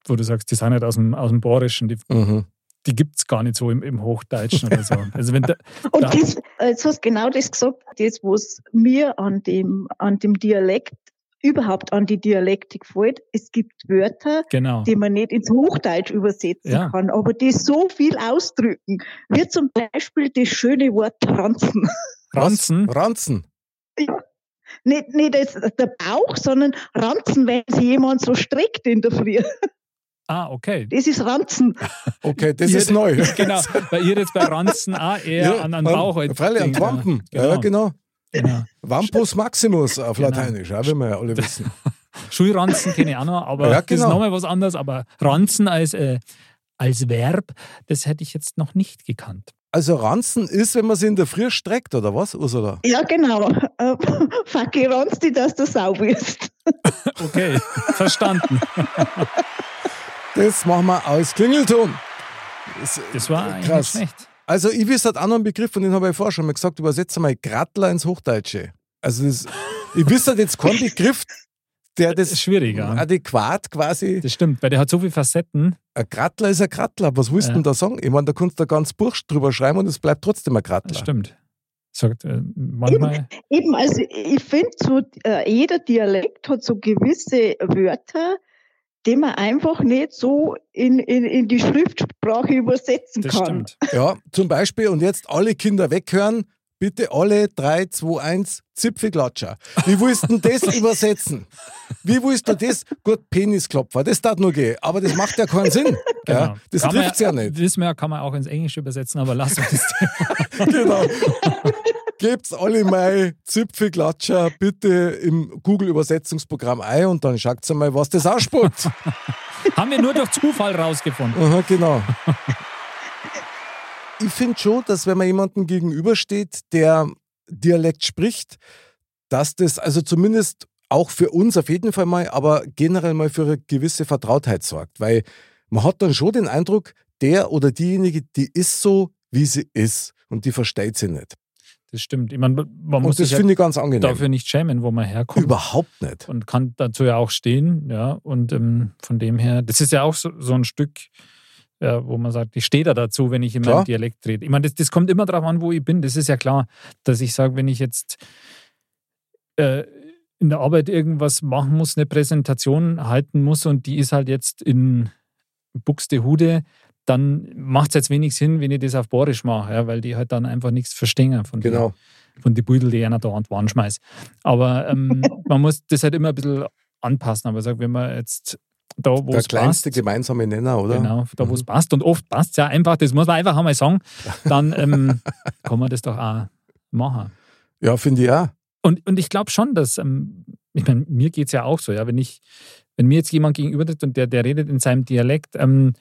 wo du sagst, die sind halt aus dem, aus dem Bohrischen, die Mhm. Die gibt es gar nicht so im, im Hochdeutschen oder so. Also wenn da, Und da, das, jetzt hast du genau das gesagt, das, was mir an dem, an dem Dialekt, überhaupt an die Dialektik gefällt. Es gibt Wörter, genau. die man nicht ins Hochdeutsch übersetzen Ja. kann, aber die so viel ausdrücken. Wie zum Beispiel das schöne Wort Ranzen. Ranzen. Ranzen. Nicht, nicht das, der Bauch, sondern Ranzen, wenn sich jemand so streckt in der Früh. Ah, okay. Das ist Ranzen. Okay, das Ihr- ist neu. Genau, weil ihr jetzt bei Ranzen auch eher an den Bauch halt Freilich, an Wampen. Ja, Ja, genau. genau. Vampus Maximus auf Genau. Lateinisch, auch wie wir ja alle wissen. Schulranzen kenne ich auch noch, aber Ja, das ist genau. nochmal was anderes. Aber Ranzen als, äh, als Verb, das hätte ich jetzt noch nicht gekannt. Also Ranzen ist, wenn man sie in der Früh streckt, oder was, Ursula? Ja, genau. Äh, Facki ranzt die, dass du Sau bist. Okay, verstanden. Das machen wir aus Klingelton. Das, Das war eigentlich Krass. nicht schlecht. Also ich wüsste halt auch noch einen Begriff, von dem habe ich vorher schon mal gesagt, übersetze mal Grattler ins Hochdeutsche. Also das, ich wüsste halt jetzt keinen Begriff, der Das ist das schwierig, ja. adäquat quasi. Das stimmt, weil der hat so viele Facetten. Ein Grattler ist ein Grattler. Was willst du Ja. denn da sagen? Ich meine, da kannst du da ganz Buch drüber schreiben und es bleibt trotzdem ein Das Grattler. stimmt. Sagt äh, manchmal. Eben, also ich finde, so, äh, jeder Dialekt hat so gewisse Wörter, die man einfach nicht so in, in, in die Schriftsprache übersetzen Das kann. stimmt. Ja, zum Beispiel, und jetzt alle Kinder weghören, bitte alle 3, 2, 1, Zipfelklatscher. Wie willst du denn das übersetzen? Wie willst du das? Gut, Penisklopfer, das darf nur gehen, aber das macht ja keinen Sinn. Ja, Genau. das Kann man trifft's ja nicht. Wir ja, kann man auch ins Englische übersetzen, aber lass uns das Thema. genau. Gebt's alle mal Zipfelklatscher bitte im Google-Übersetzungsprogramm ein und dann schaut's mal, was das ausspuckt. Haben wir nur durch Zufall rausgefunden. Aha, genau. Ich finde schon, dass wenn man jemandem gegenübersteht, der Dialekt spricht, dass das also zumindest auch für uns auf jeden Fall mal, aber generell mal für eine gewisse Vertrautheit sorgt. Weil man hat dann schon den Eindruck, der oder diejenige, die ist so, wie sie ist und die versteht sie nicht. Das stimmt. Ich meine, man muss Und das sich ja finde ich ganz angenehm. dafür nicht schämen, wo man herkommt. Überhaupt nicht. und kann dazu ja auch stehen. Ja, und ähm, von dem her, das ist ja auch so, so ein Stück, ja, wo man sagt, ich stehe da dazu, wenn ich in meinem Dialekt rede. Ich meine, das, das kommt immer darauf an, wo ich bin. Das ist ja klar, dass ich sage, wenn ich jetzt äh, in der Arbeit irgendwas machen muss, eine Präsentation halten muss und die ist halt jetzt in Buxtehude, dann macht es jetzt wenig Sinn, wenn ich das auf Borisch mache, ja, weil die halt dann einfach nichts verstehen von den- Genau. von den Beutel, die einer da an die Wand schmeißt. Aber ähm, man muss das halt immer ein bisschen anpassen. Aber sag, wenn man jetzt da, wo Der es kleinste passt, gemeinsame Nenner, oder? genau, da wo es Mhm. passt und oft passt es ja einfach, das muss man einfach einmal sagen, dann ähm, kann man das doch auch machen. Ja, finde ich auch. Und, und ich glaube schon, dass, ähm, ich meine, mir geht es ja auch so, ja, wenn ich, wenn mir jetzt jemand gegenübertritt und der, der redet in seinem Dialekt, ähm,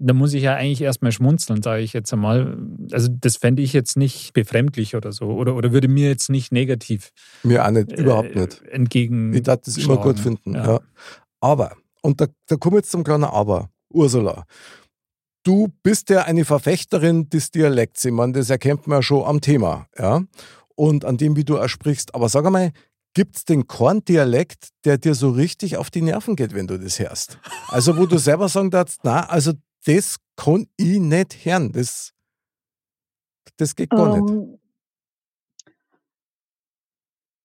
da muss ich ja eigentlich erstmal schmunzeln, sage ich jetzt einmal. Also das fände ich jetzt nicht befremdlich oder so. Oder, oder würde mir jetzt nicht negativ Mir auch nicht, überhaupt äh, nicht. entgegen. Ich darf das immer gut finden. Ja. Ja. Aber, und da, da kommen wir jetzt zum kleinen Aber. Ursula, du bist ja eine Verfechterin des Dialekts. Ich meine, das erkennt man ja schon am Thema. Ja? Und an dem, wie du auch sprichst. Aber sag einmal, gibt es den Korn-Dialekt, der dir so richtig auf die Nerven geht, wenn du das hörst? Also, wo du selber sagen darfst, na, also das kann ich nicht hören. Das, das geht gar nicht. Ähm,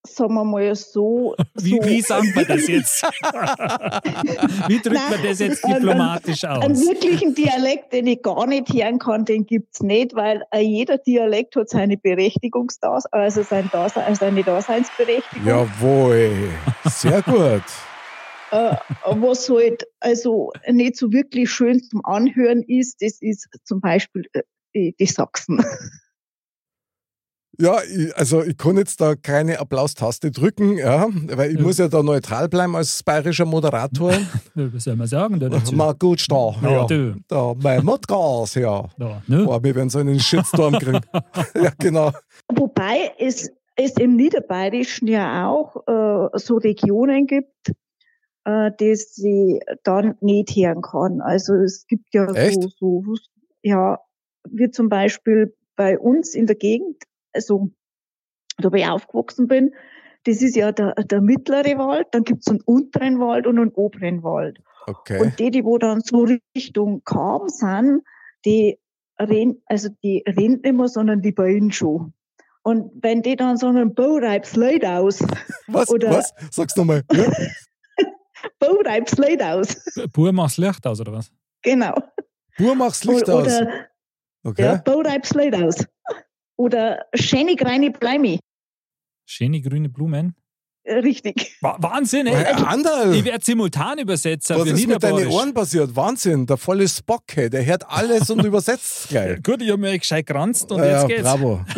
sagen wir mal so. Wie, so wie sagt man das jetzt? wie drückt man das jetzt diplomatisch Einen aus? wirklichen Dialekt, den ich gar nicht hören kann, den gibt's nicht, weil äh, jeder Dialekt hat seine Berechtigungsdas also sein Dasein, also seine Daseinsberechtigung. Jawohl, sehr gut. Äh, was halt also nicht so wirklich schön zum Anhören ist, das ist zum Beispiel äh, die, die Sachsen. Ja, ich, also ich kann jetzt da keine Applaustaste drücken, ja, weil ich Ja. muss ja da neutral bleiben als bayerischer Moderator. Was soll man sagen da dazu? Mal gut da, Ja, ja. du. Da, mein Modcast, ja. Da, ne? Boah, wir werden so einen Shitstorm kriegen. ja, genau. Wobei es, es im Niederbayerischen ja auch äh, so Regionen gibt, äh, die sie dann nicht hören kann. Also es gibt ja Echt? so, so, ja, wie zum Beispiel bei uns in der Gegend, also da wo ich aufgewachsen bin, das ist ja der, der mittlere Wald, dann gibt's einen unteren Wald und einen oberen Wald. Okay. Und die, die wo dann so Richtung Kam sind, die reden, also die reden nicht mehr, sondern die bauen schon. Und wenn die dann so einen Baureibs leid aus, Was? Oder- Was? Sag's nochmal. Ja? Baureibs leid aus, Pur machst Licht aus, oder was? genau. Bur mach's Licht oder, aus. Oder, Okay. ja, Baureibs leid aus. Oder schöne kleine Bleimi. Schöne grüne Blumen. Äh, Richtig. Wa- Wahnsinn, ey. Anderl, Ich werde Simultanübersetzer was für ist mit deinen. Ohren passiert? Wahnsinn, der volle Spock, hey, der hört alles und übersetzt gleich. Gut, ich habe mir gescheit geranzt und ja, jetzt geht's. bravo.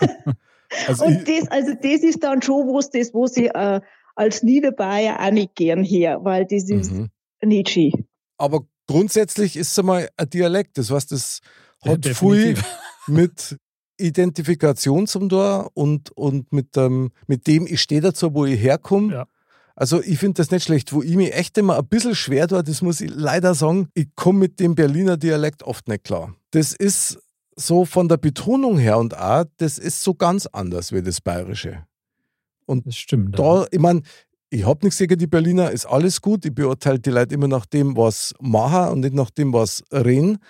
also ich, Und das, also das ist dann schon was, das, wo sie äh, als Niederbayer auch nicht gern her, weil das ist mhm. nicht schön. Aber grundsätzlich ist es einmal ein Dialekt. Das heißt, das Ja, hat viel definitiv. mit Identifikation zum Tor und, und mit, ähm, mit dem, ich stehe dazu, wo ich herkomme. Ja. Also ich finde das nicht schlecht. Wo ich mich echt immer ein bisschen schwer tue, das muss ich leider sagen, ich komme mit dem Berliner Dialekt oft nicht klar. Das ist so von der Betonung her und auch, das ist so ganz anders wie das Bayerische. Das stimmt. Da, ich meine, ich habe nichts gegen die Berliner, ist alles gut. Ich beurteile die Leute immer nach dem, was machen und nicht nach dem, was reden.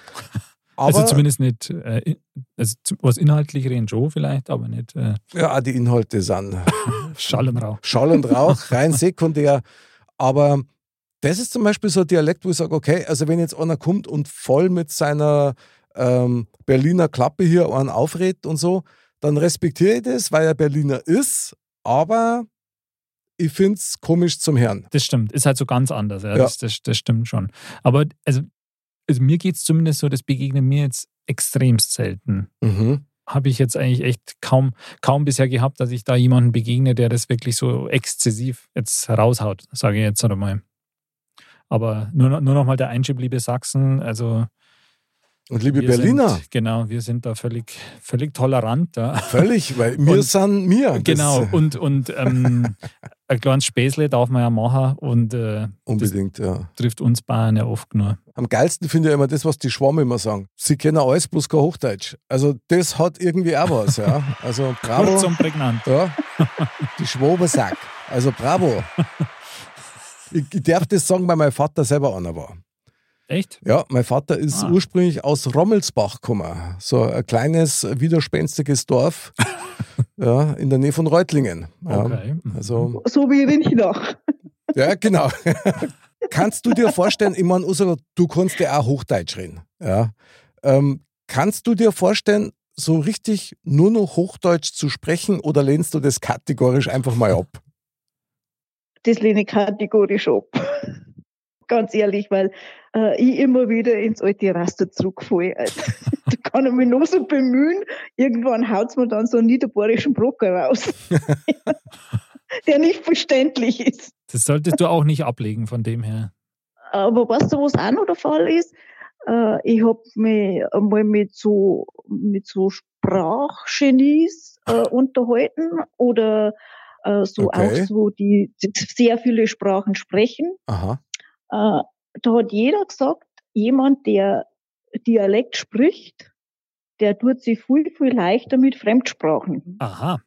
Aber also zumindest nicht, äh, also was inhaltlich reden schon vielleicht, aber nicht äh, ja, die Inhalte sind Schall und Rauch. Schall und Rauch, rein sekundär. Aber das ist zum Beispiel so ein Dialekt, wo ich sage, okay, also wenn jetzt einer kommt und voll mit seiner ähm, Berliner Klappe hier einen aufredet und so, dann respektiere ich das, weil er Berliner ist, aber ich finde es komisch zum Herrn. Das stimmt, ist halt so ganz anders. Ja, Ja. Das, das, das stimmt schon. Aber also, also mir geht es zumindest so, das begegnet mir jetzt extremst selten. Mhm. Habe ich jetzt eigentlich echt kaum, kaum bisher gehabt, dass ich da jemanden begegne, der das wirklich so exzessiv jetzt raushaut, sage ich jetzt einmal. Aber nur, nur noch mal der Einschub, liebe Sachsen, also Und liebe wir Berliner, Sind, genau, wir sind da völlig, völlig tolerant. Ja. völlig, weil wir Und- sind mir. Genau, und, und ähm, ein kleines Späßle darf man ja machen und äh, Unbedingt, ja. trifft uns Bayern ja oft nur. Am geilsten finde ich immer das, was die Schwamme immer sagen. Sie kennen alles, bloß kein Hochdeutsch. Also das hat irgendwie auch was, ja. Also bravo. Kurz und prägnant. Ja, die Schwabensack. Also bravo. Ich, ich darf das sagen, weil mein Vater selber einer war. Echt? Ja, mein Vater ist Ah. ursprünglich aus Rommelsbach gekommen. So ein kleines, widerspenstiges Dorf ja, in der Nähe von Reutlingen. Ja, Okay. Also, So wie Rinchnach. ja, genau. kannst du dir vorstellen, ich meine, Ursula, du kannst ja auch Hochdeutsch reden. Ja. Ähm, kannst du dir vorstellen, so richtig nur noch Hochdeutsch zu sprechen oder lehnst du das kategorisch einfach mal ab? Das lehne ich kategorisch ab. Ganz ehrlich, weil äh, ich immer wieder ins alte Raster zurückfalle. Also, da kann ich mich noch so bemühen. Irgendwann haut mir dann so einen niederbayerischen Brocker raus, der nicht verständlich ist. Das solltest du auch nicht ablegen von dem her. Aber was da was auch noch der Fall ist, äh, ich habe mich einmal mit so, mit so Sprachgenies äh, unterhalten oder äh, so Okay. auch so, die, die sehr viele Sprachen sprechen. Aha. Da hat jeder gesagt, jemand, der Dialekt spricht, der tut sich viel, viel leichter mit Fremdsprachen. Aha.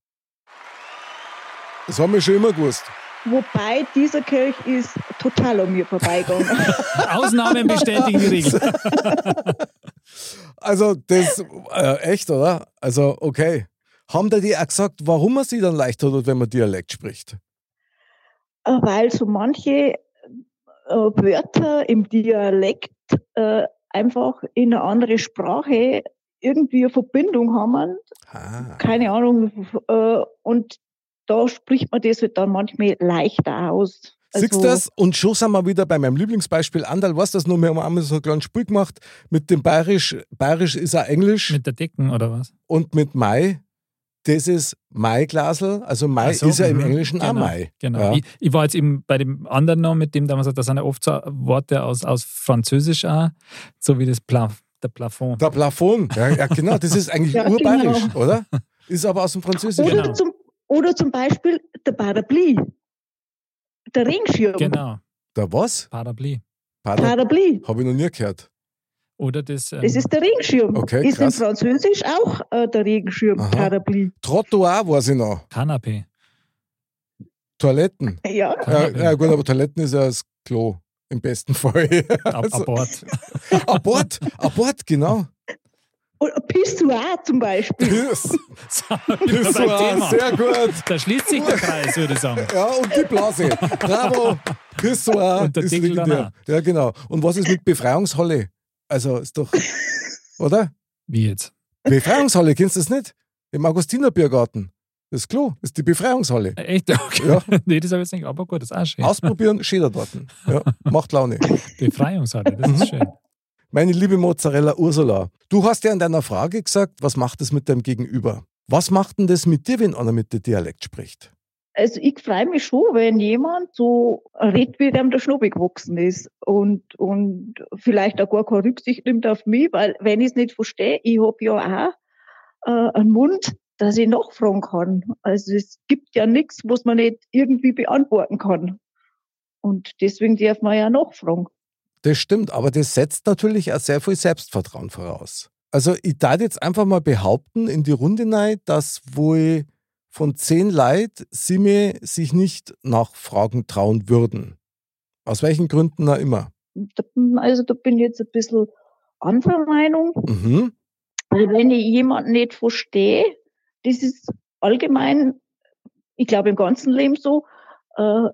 Das haben wir schon immer gewusst. Wobei dieser Kirch ist total an mir vorbeigegangen. Ausnahmen bestätigen die Regel. Also, das, äh, echt, oder? Also, okay. Haben da die auch gesagt, warum man sich dann leichter tut, wenn man Dialekt spricht? Äh, weil so manche Wörter im Dialekt äh, einfach in eine andere Sprache irgendwie eine Verbindung haben, Ah. keine Ahnung, äh, und da spricht man das halt dann manchmal leichter aus. Siehst du das? Und schon sind wir wieder bei meinem Lieblingsbeispiel. Andal, weißt du das nur? Wir haben einmal so ein kleines Spiel gemacht mit dem Bayerisch. Bayerisch ist auch Englisch Mit der Decken oder was? und mit Mai. Das ist Maiglasel. Also Mai so, ist ja im mhm. Englischen auch Genau, Mai. Genau. Ja. Ich, ich war jetzt eben bei dem anderen noch, mit dem da man sagt, da sind ja oft so Worte aus, aus Französisch auch, so wie das Pla der Plafond. Der Plafond. Ja, ja, genau. Das ist eigentlich Ja, urbayerisch, genau. oder? Ist aber aus dem Französischen. Oder, Genau. zum, oder zum Beispiel der Parapluie, der Regenschirm. Genau, Der was? Parapluie. Parapluie, Habe ich noch nie gehört. Oder das, ähm, das ist der Regenschirm. Okay, ist in krass. Französisch auch äh, der Regenschirm, Aha. Parapluie. Trottoir weiß ich noch. Kanapé. Toiletten. Ja, Ja, ja gut, aber Toiletten ist ja das Klo. Im besten Fall. Also, Abort. Abort, Abort, genau. Und Pissoir zum Beispiel. Das war sehr gut. Da schließt sich der Kreis, würde ich sagen. Ja, und die Blase. Bravo. Pissoir. Und der ist Deckel. Ja, genau. Und was ist mit Befreiungshalle? Also, ist doch, oder? Wie jetzt? Befreiungshalle, kennst du das nicht? Im Augustinerbiergarten. Das Klo ist die Befreiungshalle. Echt? Okay. Ja. nee, das habe ich jetzt nicht, aber gut, das ist auch schön. Ausprobieren, schön dort. Ja, macht Laune. Befreiungshalle, das ist schön. Meine liebe Mozzarella Ursula, du hast ja in deiner Frage gesagt, was macht es mit deinem Gegenüber? Was macht denn das mit dir, wenn einer mit dir Dialekt spricht? Also ich freue mich schon, wenn jemand so redet, wie dem der Schnobel gewachsen ist und, und vielleicht auch gar keine Rücksicht nimmt auf mich, weil wenn ich es nicht verstehe, ich habe ja auch äh, einen Mund, dass ich nachfragen kann. Also es gibt ja nichts, was man nicht irgendwie beantworten kann. Und deswegen darf man ja nachfragen. Das stimmt, aber das setzt natürlich auch sehr viel Selbstvertrauen voraus. Also ich darf jetzt einfach mal behaupten in die Runde rein, dass wohl von zehn Leid sie mir sich nicht nachfragen trauen würden. Aus welchen Gründen auch immer. Da- Also da bin ich jetzt ein bisschen anderer Meinung. Mhm. Also wenn ich jemanden nicht verstehe, das ist allgemein, ich glaube im ganzen Leben so, äh,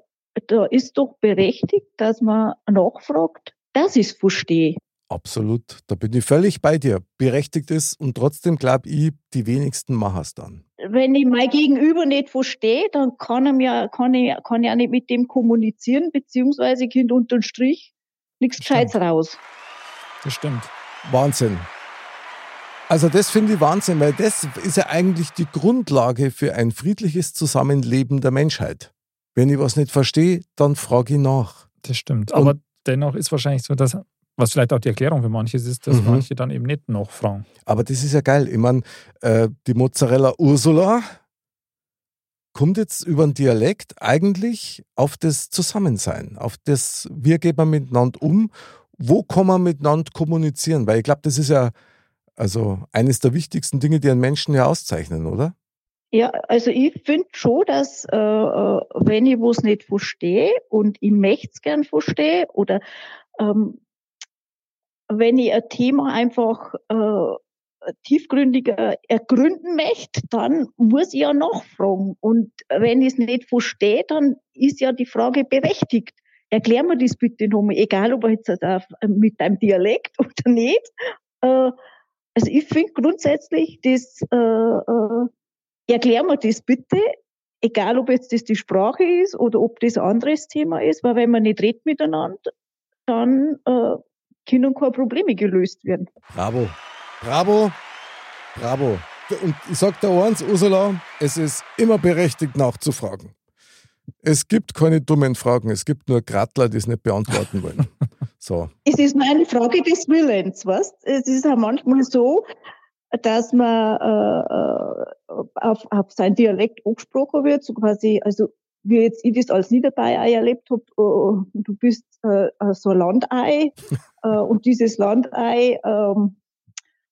da ist doch berechtigt, dass man nachfragt, dass ich es verstehe. Absolut. Da bin ich völlig bei dir. Berechtigt ist und trotzdem glaube ich, die wenigsten machen es dann. Wenn ich mein Gegenüber nicht verstehe, dann kann, er mir, kann, ich, kann ich auch nicht mit dem kommunizieren, beziehungsweise Kind unter den Strich nichts. Gescheites raus. Das stimmt. Wahnsinn. Also das finde ich Wahnsinn, weil das ist ja eigentlich die Grundlage für ein friedliches Zusammenleben der Menschheit. Wenn ich was nicht verstehe, dann frage ich nach. Das stimmt. Und- Aber dennoch ist wahrscheinlich so, dass, was vielleicht auch die Erklärung für manches ist, dass Mhm. manche dann eben nicht nachfragen. Aber das ist ja geil. Ich meine, äh, die Mozzarella Ursula kommt jetzt über den Dialekt eigentlich auf das Zusammensein, auf das, wie geht man miteinander um, wo kann man miteinander kommunizieren, weil ich glaube, das ist ja also eines der wichtigsten Dinge, die einen Menschen ja auszeichnen, oder? Ja, also ich finde schon, dass äh, äh, wenn ich was nicht verstehe und ich möchte es gern verstehe oder ähm, wenn ich ein Thema einfach äh, tiefgründiger ergründen möchte, dann muss ich ja nachfragen. Und wenn ich es nicht verstehe, dann ist ja die Frage berechtigt. Erklär mir das bitte nochmal, egal ob jetzt mit deinem Dialekt oder nicht. Äh, also ich finde grundsätzlich das äh, äh, erklär mir das bitte, egal ob jetzt das die Sprache ist oder ob das ein anderes Thema ist, weil wenn man nicht redet miteinander, dann äh, können keine Probleme gelöst werden. Bravo. Bravo. Bravo. Und ich sag dir eins, Ursula, es ist immer berechtigt nachzufragen. Es gibt keine dummen Fragen, es gibt nur Grattler, die es nicht beantworten wollen. So. Es ist nur eine Frage des Willens, was? Es ist auch manchmal so, dass man äh, äh, auf, auf sein Dialekt angesprochen wird, so quasi, also wie jetzt ich das als Niederbayer erlebt habe, äh, du bist äh, so ein Landei äh, und dieses Landei ähm,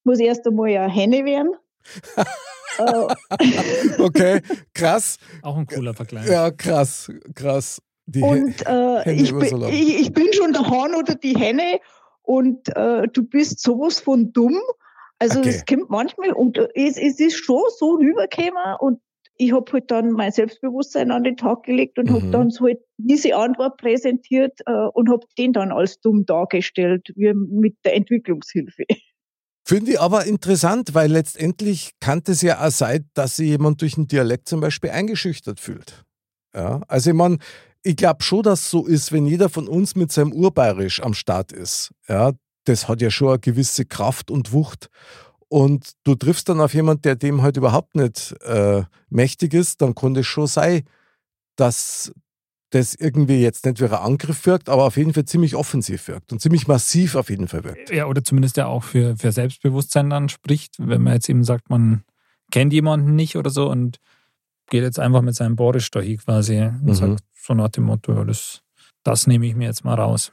muss erst einmal eine Henne werden. äh, Okay, krass. Auch ein cooler Vergleich. Ja, krass, krass. Die Und äh, Henne ich, bin, ich, ich bin schon der Hahn oder die Henne und äh, du bist sowas von dumm. Also Okay. es kommt manchmal und es, es ist schon so rübergekommen und ich habe halt dann mein Selbstbewusstsein an den Tag gelegt und Mhm. habe dann so halt diese Antwort präsentiert äh, und habe den dann als dumm dargestellt, wie mit der Entwicklungshilfe. Finde ich aber interessant, weil letztendlich kann es ja auch sein, dass sich jemand durch einen Dialekt zum Beispiel eingeschüchtert fühlt. Ja, also ich meine, ich glaube schon, dass es so ist, wenn jeder von uns mit seinem Urbayerisch am Start ist. Ja, das hat ja schon eine gewisse Kraft und Wucht. Und du triffst dann auf jemanden, der dem halt überhaupt nicht äh, mächtig ist, dann kann das schon sein, dass das irgendwie jetzt nicht wie ein Angriff wirkt, aber auf jeden Fall ziemlich offensiv wirkt und ziemlich massiv auf jeden Fall wirkt. Ja, oder zumindest ja auch für, für Selbstbewusstsein dann spricht, wenn man jetzt eben sagt, man kennt jemanden nicht oder so und geht jetzt einfach mit seinem Boris da hin quasi und Mhm. sagt so nach dem Motto, ja, das, das nehme ich mir jetzt mal raus.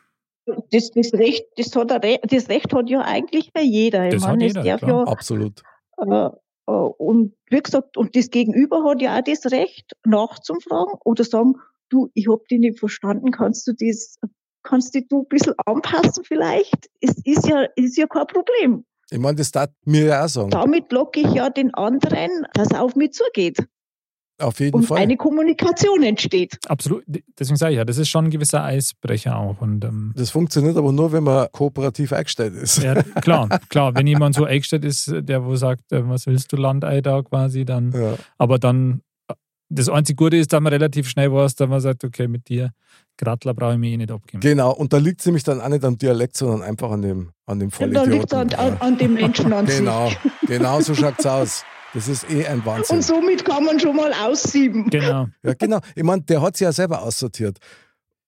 Das, das, Recht, das, hat das Recht hat ja eigentlich bei jeder. Ich Das hat meine, jeder, darf klar. ja Absolut. Äh, äh, und wie gesagt, und das Gegenüber hat ja auch das Recht, nachzufragen oder sagen, du, ich hab dich nicht verstanden, kannst du das kannst dich du ein bisschen anpassen vielleicht. Es ist ja, ist ja kein Problem. Ich meine, das darf mir ja auch sagen. Damit locke ich ja den anderen, dass er auf mich zugeht Auf jeden und Fall. eine Kommunikation entsteht. Absolut. Deswegen sage ich ja, das ist schon ein gewisser Eisbrecher auch. Und ähm, Das funktioniert aber nur, wenn man kooperativ eingestellt ist. ja, klar, klar, wenn jemand so eingestellt ist, der wo sagt, äh, was willst du Landei da quasi, dann, Ja. aber dann, äh, das einzige Gute ist, dass man relativ schnell weiß, dass man sagt, okay, mit dir, Grattler brauche ich mich eh nicht abgeben. Genau, und da liegt es nämlich dann auch nicht am Dialekt, sondern einfach an dem, an dem Da Vollidioten. liegt es an, an, an dem Menschen an Genau, sich. genau so schaut's aus. Das ist eh ein Wahnsinn. Und somit kann man schon mal aussieben. Genau. Ja, genau. Ich meine, der hat sich ja selber aussortiert.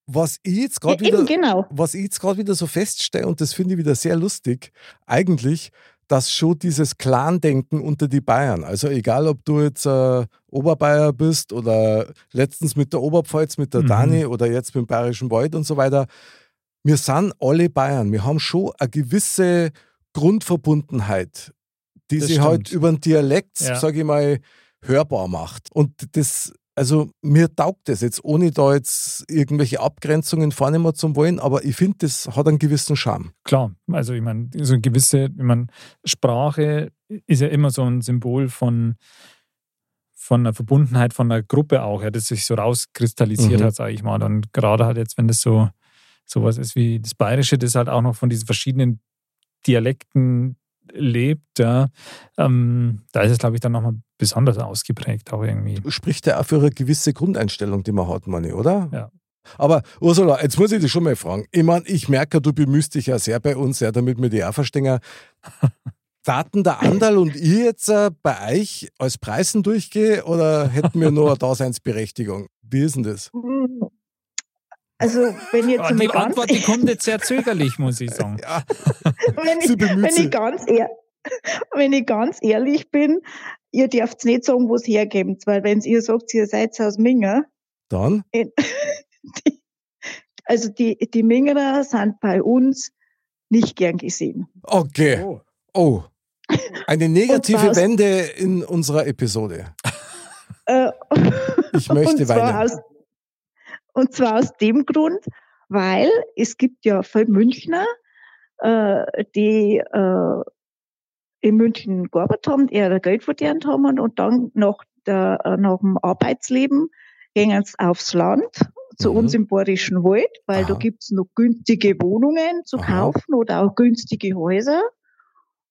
Was ich jetzt gerade Ja, wieder, genau. was ich jetzt gerade wieder so feststelle, und das finde ich wieder sehr lustig, eigentlich, dass schon dieses Clan-Denken unter die Bayern, also egal ob du jetzt äh, Oberbayer bist oder letztens mit der Oberpfalz, mit der Mhm. Dani oder jetzt mit dem Bayerischen Wald und so weiter, wir sind alle Bayern. Wir haben schon eine gewisse Grundverbundenheit, die Das sich stimmt. halt über den Dialekt, Ja. sage ich mal, hörbar macht. Und das, also mir taugt das jetzt, ohne da jetzt irgendwelche Abgrenzungen vornehmen zu wollen, aber ich finde, das hat einen gewissen Charme. Klar, also ich meine, so eine gewisse, ich meine, Sprache ist ja immer so ein Symbol von, von einer Verbundenheit von einer Gruppe auch, ja, das sich so rauskristallisiert Mhm. hat, sage ich mal. Und gerade halt jetzt, wenn das so sowas ist wie das Bayerische, das halt auch noch von diesen verschiedenen Dialekten lebt, ja, ähm, da ist es, glaube ich, dann nochmal besonders ausgeprägt auch irgendwie. Spricht ja auch für eine gewisse Grundeinstellung, die man hat, meine, oder? Ja. Aber Ursula, jetzt muss ich dich schon mal fragen. Ich meine, ich merke, du bemühst dich ja sehr bei uns, ja, damit wir die auch verstehen. Daten der Andal und ich jetzt äh, bei euch als Preisen durchgehe oder hätten wir nur eine Daseinsberechtigung? Wie ist denn das? Also, wenn jetzt mal die ganz, Antwort, die kommt jetzt sehr zögerlich, muss ich sagen. Ja, wenn ich, wenn ich ganz ehr, wenn ich ganz ehrlich bin, ihr dürft nicht sagen, wo es hergebt, weil wenn ihr sagt, ihr seid aus Minger, Dann? in- die, also die, die Mingerer sind bei uns nicht gern gesehen. Okay. Oh. Oh. Eine negative Wende in unserer Episode. Äh, Ich möchte. Aus, und zwar aus dem Grund, weil es gibt ja viele Münchner, äh, die äh, in München gearbeitet haben, die ihr Geld verdient haben und dann nach, der, äh, nach dem Arbeitsleben gehen sie aufs Land zu Mhm. uns im Bayerischen Wald, weil da Aha. gibt's noch günstige Wohnungen zu Aha. kaufen oder auch günstige Häuser.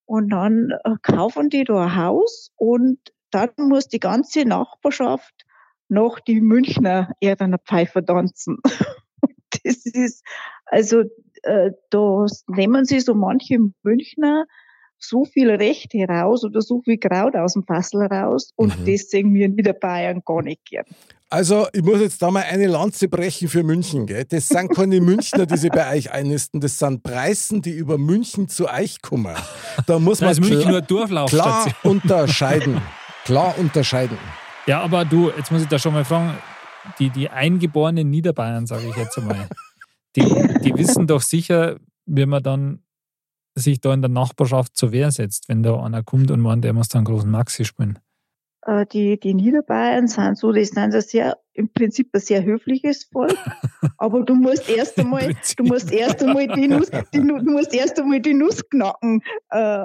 Und dann äh, kaufen die da ein Haus und dann muss die ganze Nachbarschaft noch die Münchner Erdener Pfeifer tanzen. das ist, also äh, da nehmen sie so manche Münchner so viel Recht heraus oder so viel Kraut aus dem Fassel raus und Mhm. das sehen wir in Niederbayern gar nicht gern. Also, ich muss jetzt da mal eine Lanze brechen für München. Gell? Das sind keine Münchner, die sie bei euch einnisten. Das sind Preisen, die über München zu euch kommen. Da muss man klar, klar unterscheiden. Klar unterscheiden. Ja, aber du, jetzt muss ich da schon mal fragen, die, die eingeborenen Niederbayern, sage ich jetzt einmal, die, die wissen doch sicher, wie man dann sich da in der Nachbarschaft zur Wehr setzt, wenn da einer kommt und meint, der muss da einen großen Maxi spielen. Äh, die, die Niederbayern sind so, die sind ein sehr, im Prinzip ein sehr höfliches Volk. aber du musst erst einmal, du musst erst einmal die Nuss, die, du musst erst einmal die Nuss knacken. Äh,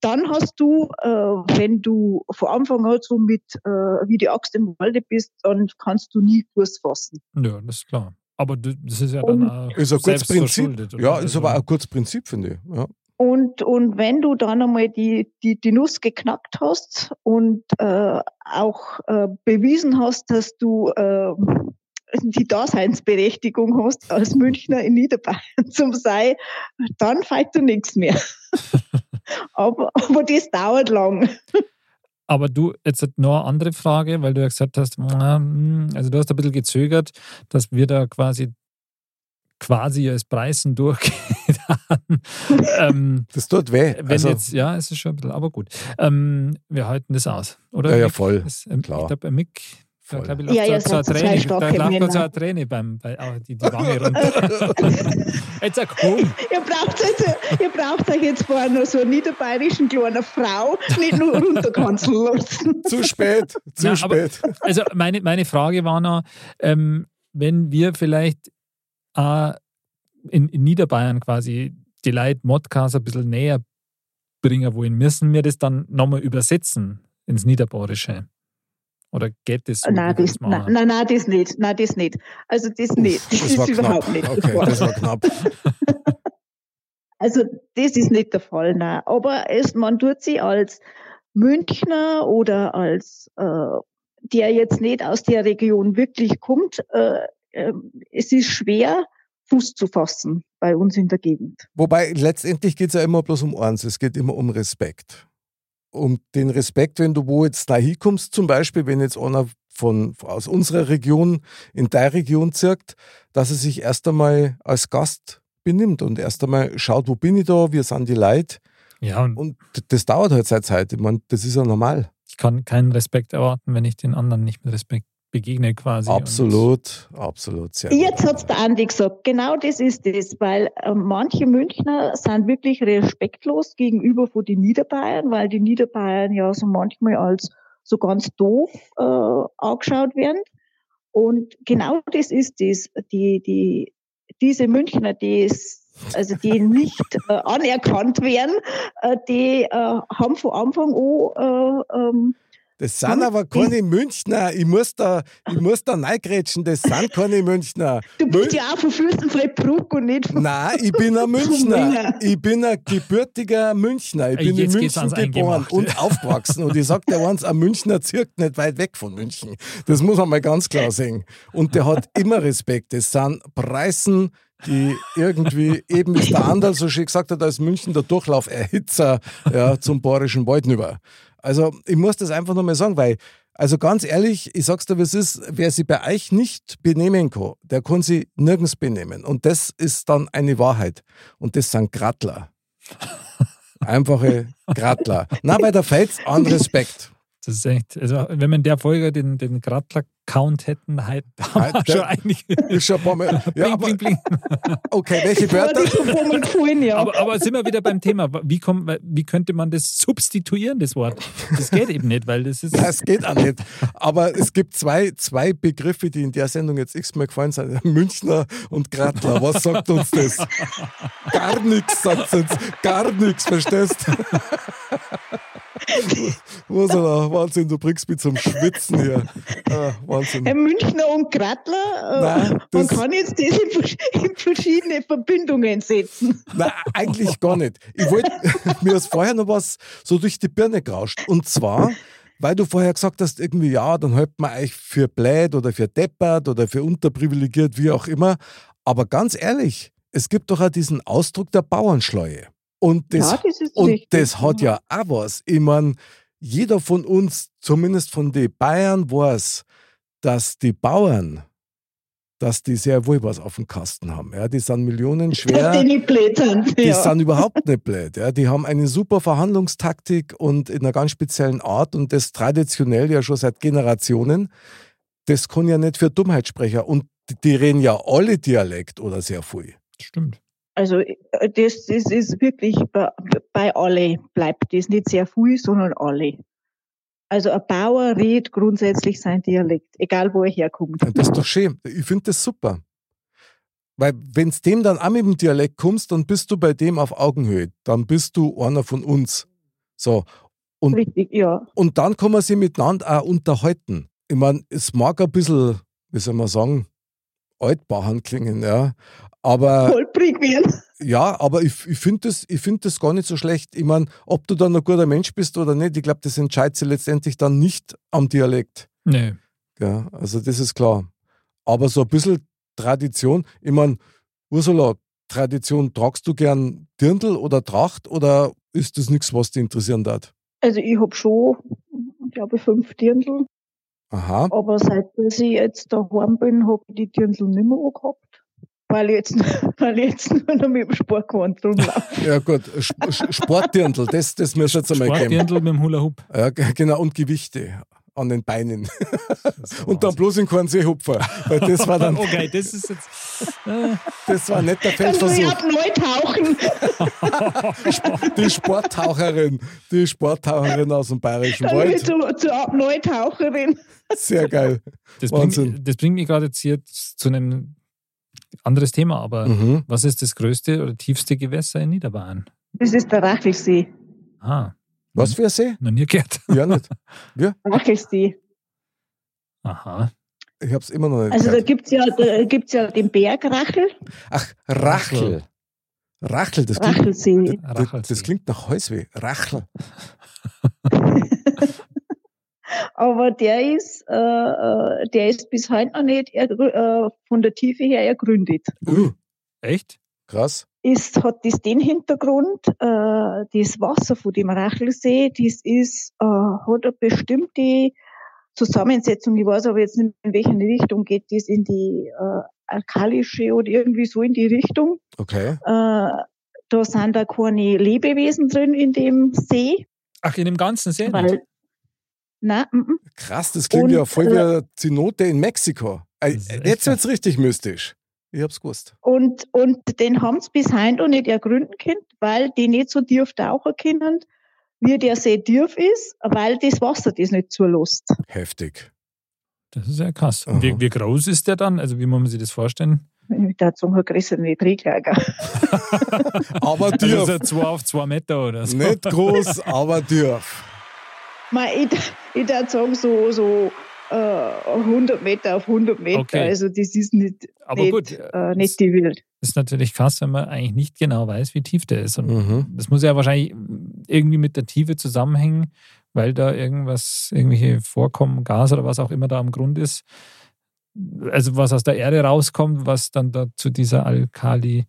dann hast du, äh, wenn du von Anfang an so mit, äh, wie die Axt im Walde bist, dann kannst du nie Fuß fassen. Ja, das ist klar. Aber das ist ja Und- dann auch Ist ein gutes Prinzip. Ja, ist aber auch ein gutes Prinzip, finde ich. Ja. Und, und wenn du dann einmal die, die, die Nuss geknackt hast und äh, auch äh, bewiesen hast, dass du äh, die Daseinsberechtigung hast als Münchner in Niederbayern zum Sei, dann fällt dir nichts mehr. aber, aber das dauert lang. Aber du, jetzt noch eine andere Frage, weil du ja gesagt hast, na, hm, also du hast ein bisschen gezögert, dass wir da quasi quasi als Preisen durchgehen. ähm, Das tut weh. wenn Also, jetzt, ja, es ist schon ein bisschen, aber gut. Ähm, wir halten das aus, oder? Ja, ja, Mick? voll. Das, ähm, Klar. Ich glaube, bei Mick, da Voll. glaube ich, läuft Ja, so, so Träne, da gerade so eine Träne beim, bei, oh, die, die Wange runter. jetzt sag komm. Ihr braucht, jetzt, ihr braucht euch jetzt vorher noch so eine niederbayerischen kleine Frau nicht nur runterkanzeln lassen. zu spät, zu Na, aber- spät. Also meine, meine Frage war noch, ähm, wenn wir vielleicht äh, in, in Niederbayern quasi die Leute Modcast ein bisschen näher bringen wollen, müssen wir das dann nochmal übersetzen ins Niederbayerische? Oder geht das so? Nein, das, nein, nein, nein, das nicht. Nein, das nicht. Also das nicht. Das, Das war ist überhaupt knapp. nicht. der Okay, das war knapp. Also das ist nicht der Fall, nein. Aber es, man tut sie als Münchner oder als äh, der jetzt nicht aus der Region wirklich kommt, äh, äh, es ist schwer, Fuß zu fassen bei uns in der Gegend. Wobei letztendlich geht es ja immer bloß um eins, es geht immer um Respekt. Um den Respekt, wenn du wo jetzt da hinkommst, zum Beispiel, wenn jetzt einer von, aus unserer Region in deine Region zirkt, dass er sich erst einmal als Gast benimmt und erst einmal schaut, wo bin ich da, wie sind die Leute. Ja, und Und das dauert halt seine Zeit. Ich meine, das ist ja normal. ich kann keinen Respekt erwarten, wenn ich den anderen nicht mit Respekt begegne quasi. Absolut, absolut. Sehr Jetzt gut. hat's der Andi gesagt, genau das ist es, weil äh, manche Münchner sind wirklich respektlos gegenüber von den Niederbayern, weil die Niederbayern ja so manchmal als so ganz doof äh, angeschaut werden. Und genau das ist es, die, die, diese Münchner, die es also die nicht äh, anerkannt werden, äh, die äh, haben von Anfang an äh, ähm, Das sind aber keine Münchner. Ich muss da, ich muss da reingrätschen. Das sind keine Münchner. Du bist Mün- ja auch von Fürstenfeldbruck und nicht von Nein, ich bin ein Münchner. Ich bin ein gebürtiger Münchner. Ich Ey, bin in jetzt geht's München geboren und aufgewachsen. Und ich sag dir eins, ein Münchner zirkt nicht weit weg von München. Das muss man mal ganz klar sehen. Und der hat immer Respekt. Das sind Preisen, die irgendwie, eben wie es der Anderl so schön gesagt hat, als München der Durchlauferhitzer ja, zum Bayerischen Wald rüber. Also ich muss das einfach nochmal sagen, weil also ganz ehrlich, ich sag's dir, wie es ist, wer sich bei euch nicht benehmen kann, der kann sie nirgends benehmen. Und das ist dann eine Wahrheit. Und das sind Grattler. Einfache Grattler. Na, bei der Fels an Respekt. Das ist echt, also wenn in der Folge den, den Grattler-Count hätten, halt, haben Halt, wir schon eigentlich. Ist schon ein paar Mal. Ja, bling, aber, bling, bling. okay, welche Wörter? ja. Aber, aber sind wir wieder beim Thema. Wie, kommt, wie könnte man das substituieren, das Wort? Das geht eben nicht, weil das ist. Das geht auch nicht. Aber es gibt zwei, zwei Begriffe, die in der Sendung jetzt x-mal gefallen sind. Münchner und Grattler. Was sagt uns das? Gar nichts, sagt uns. Gar nichts, verstehst Was da? Wahnsinn, du bringst mich zum Schwitzen hier. Ah, Wahnsinn. Ein Münchner und Grattler, äh, Nein, man kann jetzt das in, in verschiedene Verbindungen setzen. Nein, eigentlich gar nicht. Ich wollte, mir ist vorher noch was so durch die Birne gerauscht. Und zwar, weil du vorher gesagt hast, irgendwie, ja, dann hält man euch für blöd oder für deppert oder für unterprivilegiert, wie auch immer. Aber ganz ehrlich, es gibt doch auch diesen Ausdruck der Bauernschleue. Und das, ja, das und richtig. das hat ja auch was. Ich meine, jeder von uns, zumindest von den Bayern, weiß, dass die Bauern, dass die sehr wohl was auf dem Kasten haben. Ja, die sind millionenschwer. Dass die nicht blöd sind. Die ja. sind überhaupt nicht blöd. Ja. Die haben eine super Verhandlungstaktik und in einer ganz speziellen Art und das traditionell ja schon seit Generationen. Das kann ja nicht für Dummheitssprecher. Und die- die reden ja alle Dialekt oder sehr viel. Stimmt. Also äh, das, das ist wirklich bei, alle bleibt das nicht sehr viel, sondern alle. Also ein Bauer redet grundsätzlich sein Dialekt, egal wo er herkommt. Das ist doch schön. Ich finde das super. Weil wenn es dem dann auch mit dem Dialekt kommst, dann bist du bei dem auf Augenhöhe. Dann bist du einer von uns. So. Und Richtig, ja. Und dann kann man sich miteinander auch unterhalten. Ich meine, es mag ein bisschen, wie soll man sagen, altbahn klingen, ja. Aber Holprig werden. ja, aber ich, ich finde das, ich find das gar nicht so schlecht. Ich meine, ob du dann ein guter Mensch bist oder nicht, ich glaube, das entscheidet sich letztendlich dann nicht am Dialekt. Nö. Ja, also das ist klar. Aber so ein bisschen Tradition, ich meine, Ursula, Tradition, tragst du gern Dirndl oder Tracht oder ist das nichts, was dich interessieren darf? Also ich habe schon, ich glaube, fünf Dirndl, Aha. aber seit ich jetzt daheim bin, habe ich die Dirndl nicht mehr angehabt. Weil ich jetzt, weil ich jetzt nur noch mit dem Sportgewand rumlaufe. Ja gut, Sp- Sp- Sportdirndl, das, das müssen wir jetzt einmal geben. Sportdirndl mit dem Hula Hoop. Ja, genau, und Gewichte an den Beinen. Und dann bloß in keinen Seehupfer. Weil das war dann, Okay, das ist jetzt. Äh, das war nicht der Dann soll ich Feldversuch. neu tauchen. Die Sporttaucherin, die Sporttaucherin aus dem Bayerischen Dann ich Wald. zu, zur ab neu Taucherin. Sehr geil. das, Wahnsinn. bringt, das bringt mich gerade jetzt hier zu einem anderes Thema, aber Mhm. was ist das größte oder tiefste Gewässer in Niederbayern? Das ist der Rachelsee. Ah, Was für ein See? noch nie gehört. Ja, nicht. Rachelsee. Aha. Ich habe es immer noch nicht Also da gehört. gibt es ja, da gibt's ja den Berg Rachel, Ach, Rachel. Rachel, das klingt, Rachelsee. das, das klingt nach Halsweh. Rachel. Aber der ist, äh, äh, der ist bis heute noch nicht äh, von der Tiefe her ergründet. Uh, Echt? krass. Ist, hat das den Hintergrund, äh, das Wasser von dem Rachelsee, das ist, äh, hat eine bestimmte Zusammensetzung, ich weiß aber jetzt nicht, in welche Richtung geht das, in die äh, alkalische oder irgendwie so in die Richtung. Okay. Äh, da sind da keine Lebewesen drin in dem See, Ach, in dem ganzen See? nicht? weil, nein, mm, mm. Krass, das klingt Und, ja voll äh, wie eine Zenote in Mexiko. Äh, jetzt krass. wird's richtig mystisch. Ich hab's gewusst. Und, und den haben sie bis heute noch nicht ergründen können, weil die nicht so tief tauchen können, wie der See tief ist, weil das Wasser das nicht zulässt. Heftig. Das ist ja krass. Und wie, wie groß ist der dann? Also wie muss man sich das vorstellen? Mit der Zunge größer nicht Regelagger. Aber Also tief. so zwei auf zwei Meter oder so. Nicht groß, aber tief. Ich, ich würde sagen, so, so äh, 100 Meter auf 100 Meter. Okay. Also das ist nicht, Aber nicht, gut, äh, nicht die Wild. ist natürlich krass, wenn man eigentlich nicht genau weiß, wie tief der ist. Und Mhm. das muss ja wahrscheinlich irgendwie mit der Tiefe zusammenhängen, weil da irgendwas, irgendwelche Vorkommen, Gas oder was auch immer da am Grund ist. Also was aus der Erde rauskommt, was dann da zu dieser Alkali,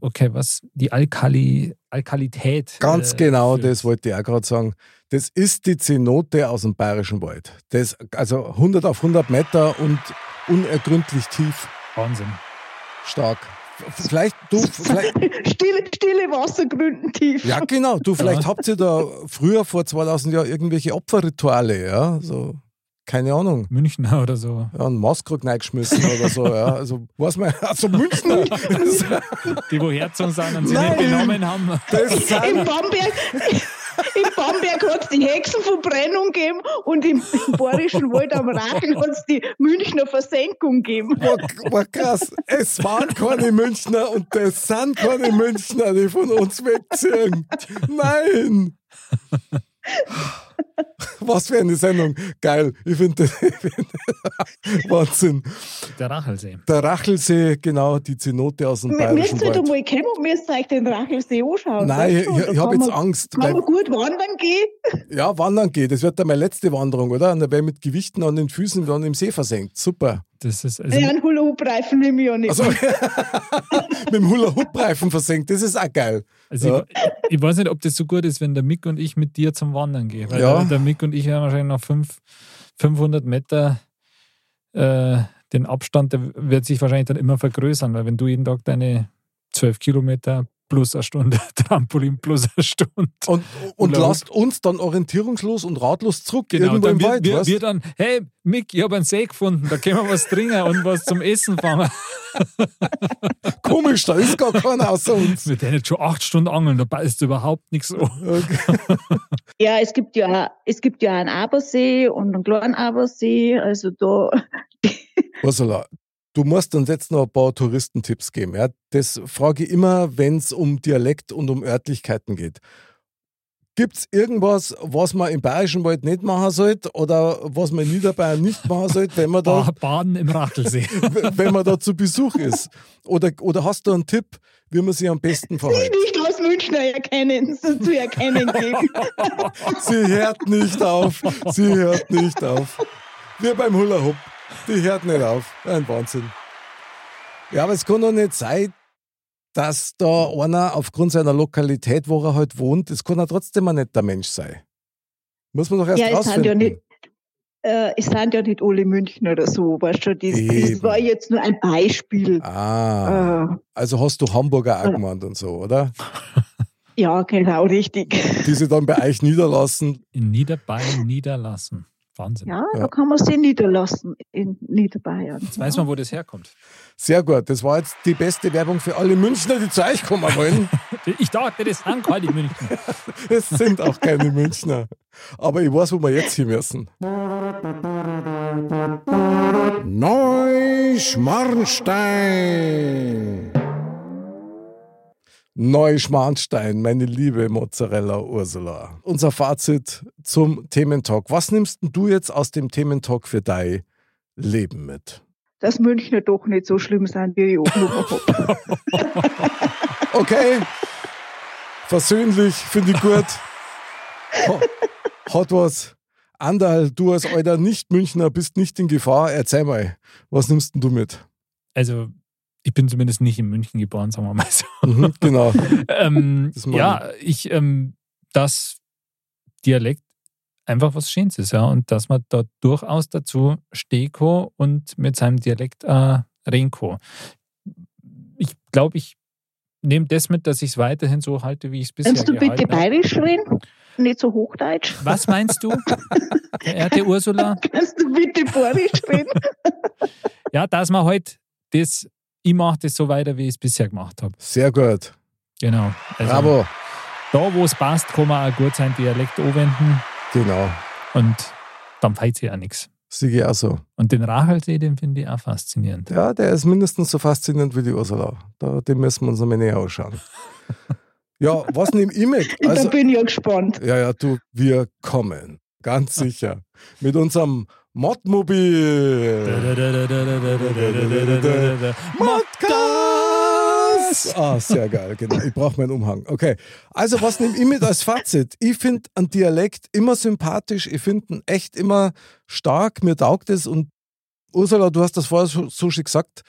okay, was die Alkali, Alkalität. Ganz äh, genau, führt. das wollte ich auch gerade sagen. Das ist die Zenote aus dem Bayerischen Wald. Das, also 100 auf 100 Meter und unergründlich tief, Wahnsinn. stark. Vielleicht, du, vielleicht, Stille, stille Wassergründen tief. ja genau, du, vielleicht Ja. habt ihr da früher vor 2000 Jahren irgendwelche Opferrituale, ja, so, keine Ahnung. Münchner oder so. Ja, einen Maßkrug reingeschmissen oder so, ja. Also, was man, also Münchner, Die, wo Herzogen sind und sie Nein. nicht benommen haben. das In sind, Bamberg, in Bamberg hat es die Hexenverbrennung gegeben und im, im Bayerischen Wald am Rachel hat es die Münchner Versenkung gegeben. war, war krass. Es waren keine Münchner und das sind keine Münchner, die von uns wegziehen. Nein! Was für eine Sendung. Geil. Ich finde das Wahnsinn. Der Rachelsee. Der Rachelsee, genau, die Zenote aus dem Müsst Bayerischen ihr da Wald. mal kommen und müsst euch den Rachelsee anschauen. Nein, weißt ich, du? ich, habe jetzt man- Angst. Kann man gut wandern gehen? ja, wandern geht. Das wird dann meine letzte Wanderung, oder? Und dann werde ich mit Gewichten an den Füßen dann im See versenkt. Super. Das ist also, Ja, einen Hula-Hoop-Reifen nehme ich ja nicht. Also, mit dem Hula-Hoop-Reifen versenkt, das ist auch geil. Also Ja. ich, ich weiß nicht, ob das so gut ist, wenn der Mick und ich mit dir zum Wandern gehen. Weil Ja. der, Mick und ich haben wahrscheinlich noch fünf, 500 Meter äh, den Abstand, der wird sich wahrscheinlich dann immer vergrößern, weil wenn du jeden Tag deine 12 Kilometer plus eine Stunde, Trampolin plus eine Stunde. Und, und lasst uns dann orientierungslos und ratlos zurück Genau, irgendwo dann im wir, Wald. wir, wir dann, hey Mick, ich habe einen See gefunden, da können wir was trinken und was zum Essen fangen. Komisch, da ist gar keiner außer uns. Wir jetzt schon acht Stunden angeln, da ist überhaupt nichts so. Okay. Ja, es gibt ja, es gibt ja einen Abersee und einen kleinen Abersee. Also da, Ursula, du musst uns jetzt noch ein paar Touristentipps geben. Ja? Das frage ich immer, wenn es um Dialekt und um Örtlichkeiten geht. Gibt es irgendwas, was man im Bayerischen Wald nicht machen sollte oder was man in Niederbayern nicht machen sollte, wenn man da, Ba- Baden im Rachelsee. wenn man da zu Besuch ist? Oder, oder hast du einen Tipp, wie man sich am besten verhält? nicht aus Münchner erkennen, so zu erkennen geben. Sie hört nicht auf. Sie hört nicht auf. Wir beim Hula Hoop. Die hört nicht auf. Ein Wahnsinn. Ja, aber es kann doch nicht sein, dass da einer aufgrund seiner Lokalität, wo er halt wohnt, das kann er trotzdem ein netter Mensch sein. Muss man doch erst Ja, es sind rausfinden. ja nicht, äh, es sind ja nicht alle Münchner oder so, weißt du, das, das war jetzt nur ein Beispiel. Ah, Äh, also hast du Hamburger auch Ja. gemeint und so, oder? ja, genau, richtig. Die sie dann bei euch niederlassen. In Niederbayern niederlassen. Wahnsinn. Ja, Ja. da kann man sie niederlassen in Niederbayern. Jetzt weiß man, wo das herkommt. Sehr gut. Das war jetzt die beste Werbung für alle Münchner, die zu euch kommen wollen. Ich dachte, das sind keine München. Es sind auch keine Münchner. Aber ich weiß, wo wir jetzt hier müssen. Neuschmarnstein. Neuschmarnstein, meine liebe Mozzarella Ursula. Unser Fazit zum Thementalk. Was nimmst du jetzt aus dem Thementalk für dein Leben mit? Dass Münchner doch nicht so schlimm sind, wie ich habe. Okay. Versöhnlich, finde ich gut. Ha- Hat was. Andal, du als alter Nicht-Münchner bist nicht in Gefahr. Erzähl mal, was nimmst denn du mit? Also, ich bin zumindest nicht in München geboren, sagen wir mal so. Mhm, genau. ähm, ja, ich, ähm, dass Dialekt einfach was Schönes ist, ja, und dass man da durchaus dazu kann und mit seinem Dialekt äh, kann. Ich glaube, ich nehme das mit, dass ich es weiterhin so halte, wie ich es bisher Kannst du bitte habe. bayerisch reden? Nicht so hochdeutsch? Was meinst du, verehrte Ursula? Kannst du bitte bayerisch reden? Ja, dass man halt das, ich mache das so weiter, wie ich es bisher gemacht habe. Sehr gut. Genau. Also, Bravo. Da, wo es passt, kann man auch gut sein Dialekt anwenden Genau. und dann fällt sich auch nichts. Siege auch so. Und den Rachelsee, den finde ich auch faszinierend. Ja, der ist mindestens so faszinierend wie die Ursula. Da, den müssen wir uns einmal näher anschauen. Ja, was nehme ich mit? da Also, bin ich ja gespannt. ja, ja, du, wir kommen. Ganz sicher. Mit unserem Modmobil. Modcast! Ah, sehr geil, genau. Ich brauche meinen Umhang. Okay. Also, was nehme ich mit als Fazit? Ich finde einen Dialekt immer sympathisch. Ich finde ihn echt immer stark. Mir taugt es. Und Ursula, du hast das vorher so, so schön gesagt.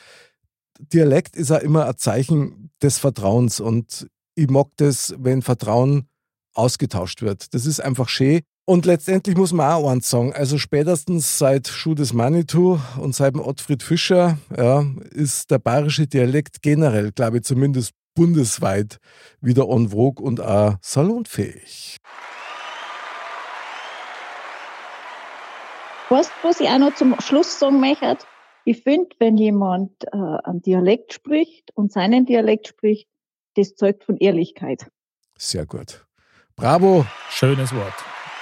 Dialekt ist ja immer ein Zeichen des Vertrauens. Und ich mag das, wenn Vertrauen ausgetauscht wird. Das ist einfach schön. Und letztendlich muss man auch eins sagen, also spätestens seit Schuh des Manitou und seit dem Ottfried Fischer ja, ist der bayerische Dialekt generell, glaube ich, zumindest bundesweit wieder en vogue und auch salonfähig. Weißt du, was ich auch noch zum Schluss sagen möchte? Ich finde, wenn jemand äh, einen Dialekt spricht und seinen Dialekt spricht, das zeugt von Ehrlichkeit. Sehr gut. Bravo, Schönes Wort.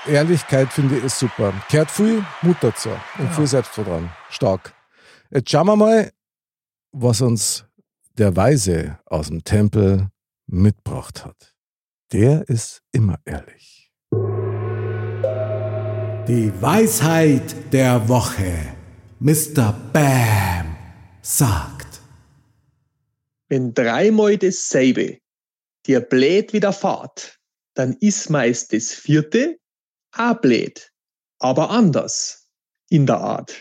Ehrlichkeit finde ich ist super. Kehrt viel Mut dazu und viel Selbstvertrauen. Stark. Jetzt schauen wir mal, was uns der Weise aus dem Tempel mitgebracht hat. Der ist immer ehrlich. Die Weisheit der Woche. Mr. Bam sagt. Wenn dreimal dasselbe dir blöd widerfahrt, dann ist meist das vierte auch blöd, aber anders in der Art.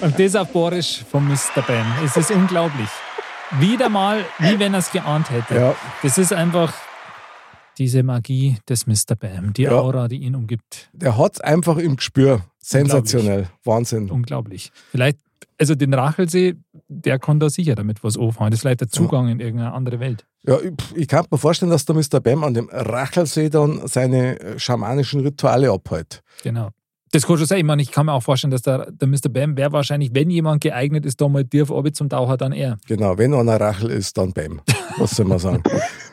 Und das auf Borisch von Mr. Bam. Es ist unglaublich. Wieder mal, wie wenn er es geahnt hätte. Ja, Das ist einfach diese Magie des Mr. Bam, die Ja. Aura, die ihn umgibt. der hat's einfach im Gespür. Sensationell. Wahnsinn. Unglaublich. Vielleicht, also den Rachelsee, der kann da sicher damit was anfangen. Das ist vielleicht der Zugang in irgendeine andere Welt. Ja, ich, ich kann mir vorstellen, dass der Mr. Bam an dem Rachelsee dann seine äh, schamanischen Rituale abhält. Genau. Das kann schon sein. Ich meine, ich kann mir auch vorstellen, dass der, der Mr. Bam wäre wahrscheinlich, wenn jemand geeignet ist, da mal tief runter zum Taucher, dann er. Genau, wenn einer Rachel ist, dann Bam. Was soll man sagen?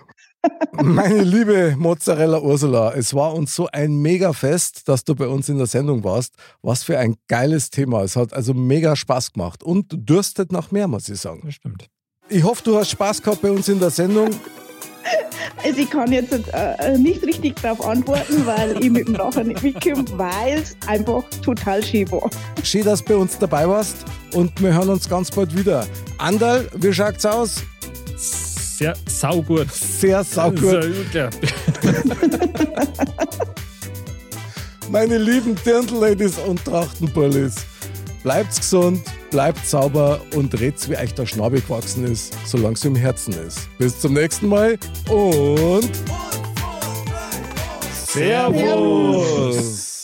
Meine liebe Mozzarella Ursula, es war uns so ein mega Fest, dass du bei uns in der Sendung warst. Was für ein geiles Thema. Es hat also mega Spaß gemacht und dürstet nach mehr, muss ich sagen. Das stimmt. Ich hoffe, du hast Spaß gehabt bei uns in der Sendung. Also ich kann jetzt äh, nicht richtig darauf antworten, weil ich mit dem Nachher nicht mitkomme, weil es einfach total schön war. Schön, dass du bei uns dabei warst und wir hören uns ganz bald wieder. Andal, wie schaut's aus? Sehr saugut. Sehr saugut. Sehr. Meine lieben Dirndl-Ladies und Trachtenbullis, bleibt's gesund, bleibt sauber und red's, wie euch der Schnabel gewachsen ist, solange es im Herzen ist. Bis zum nächsten Mal und Servus!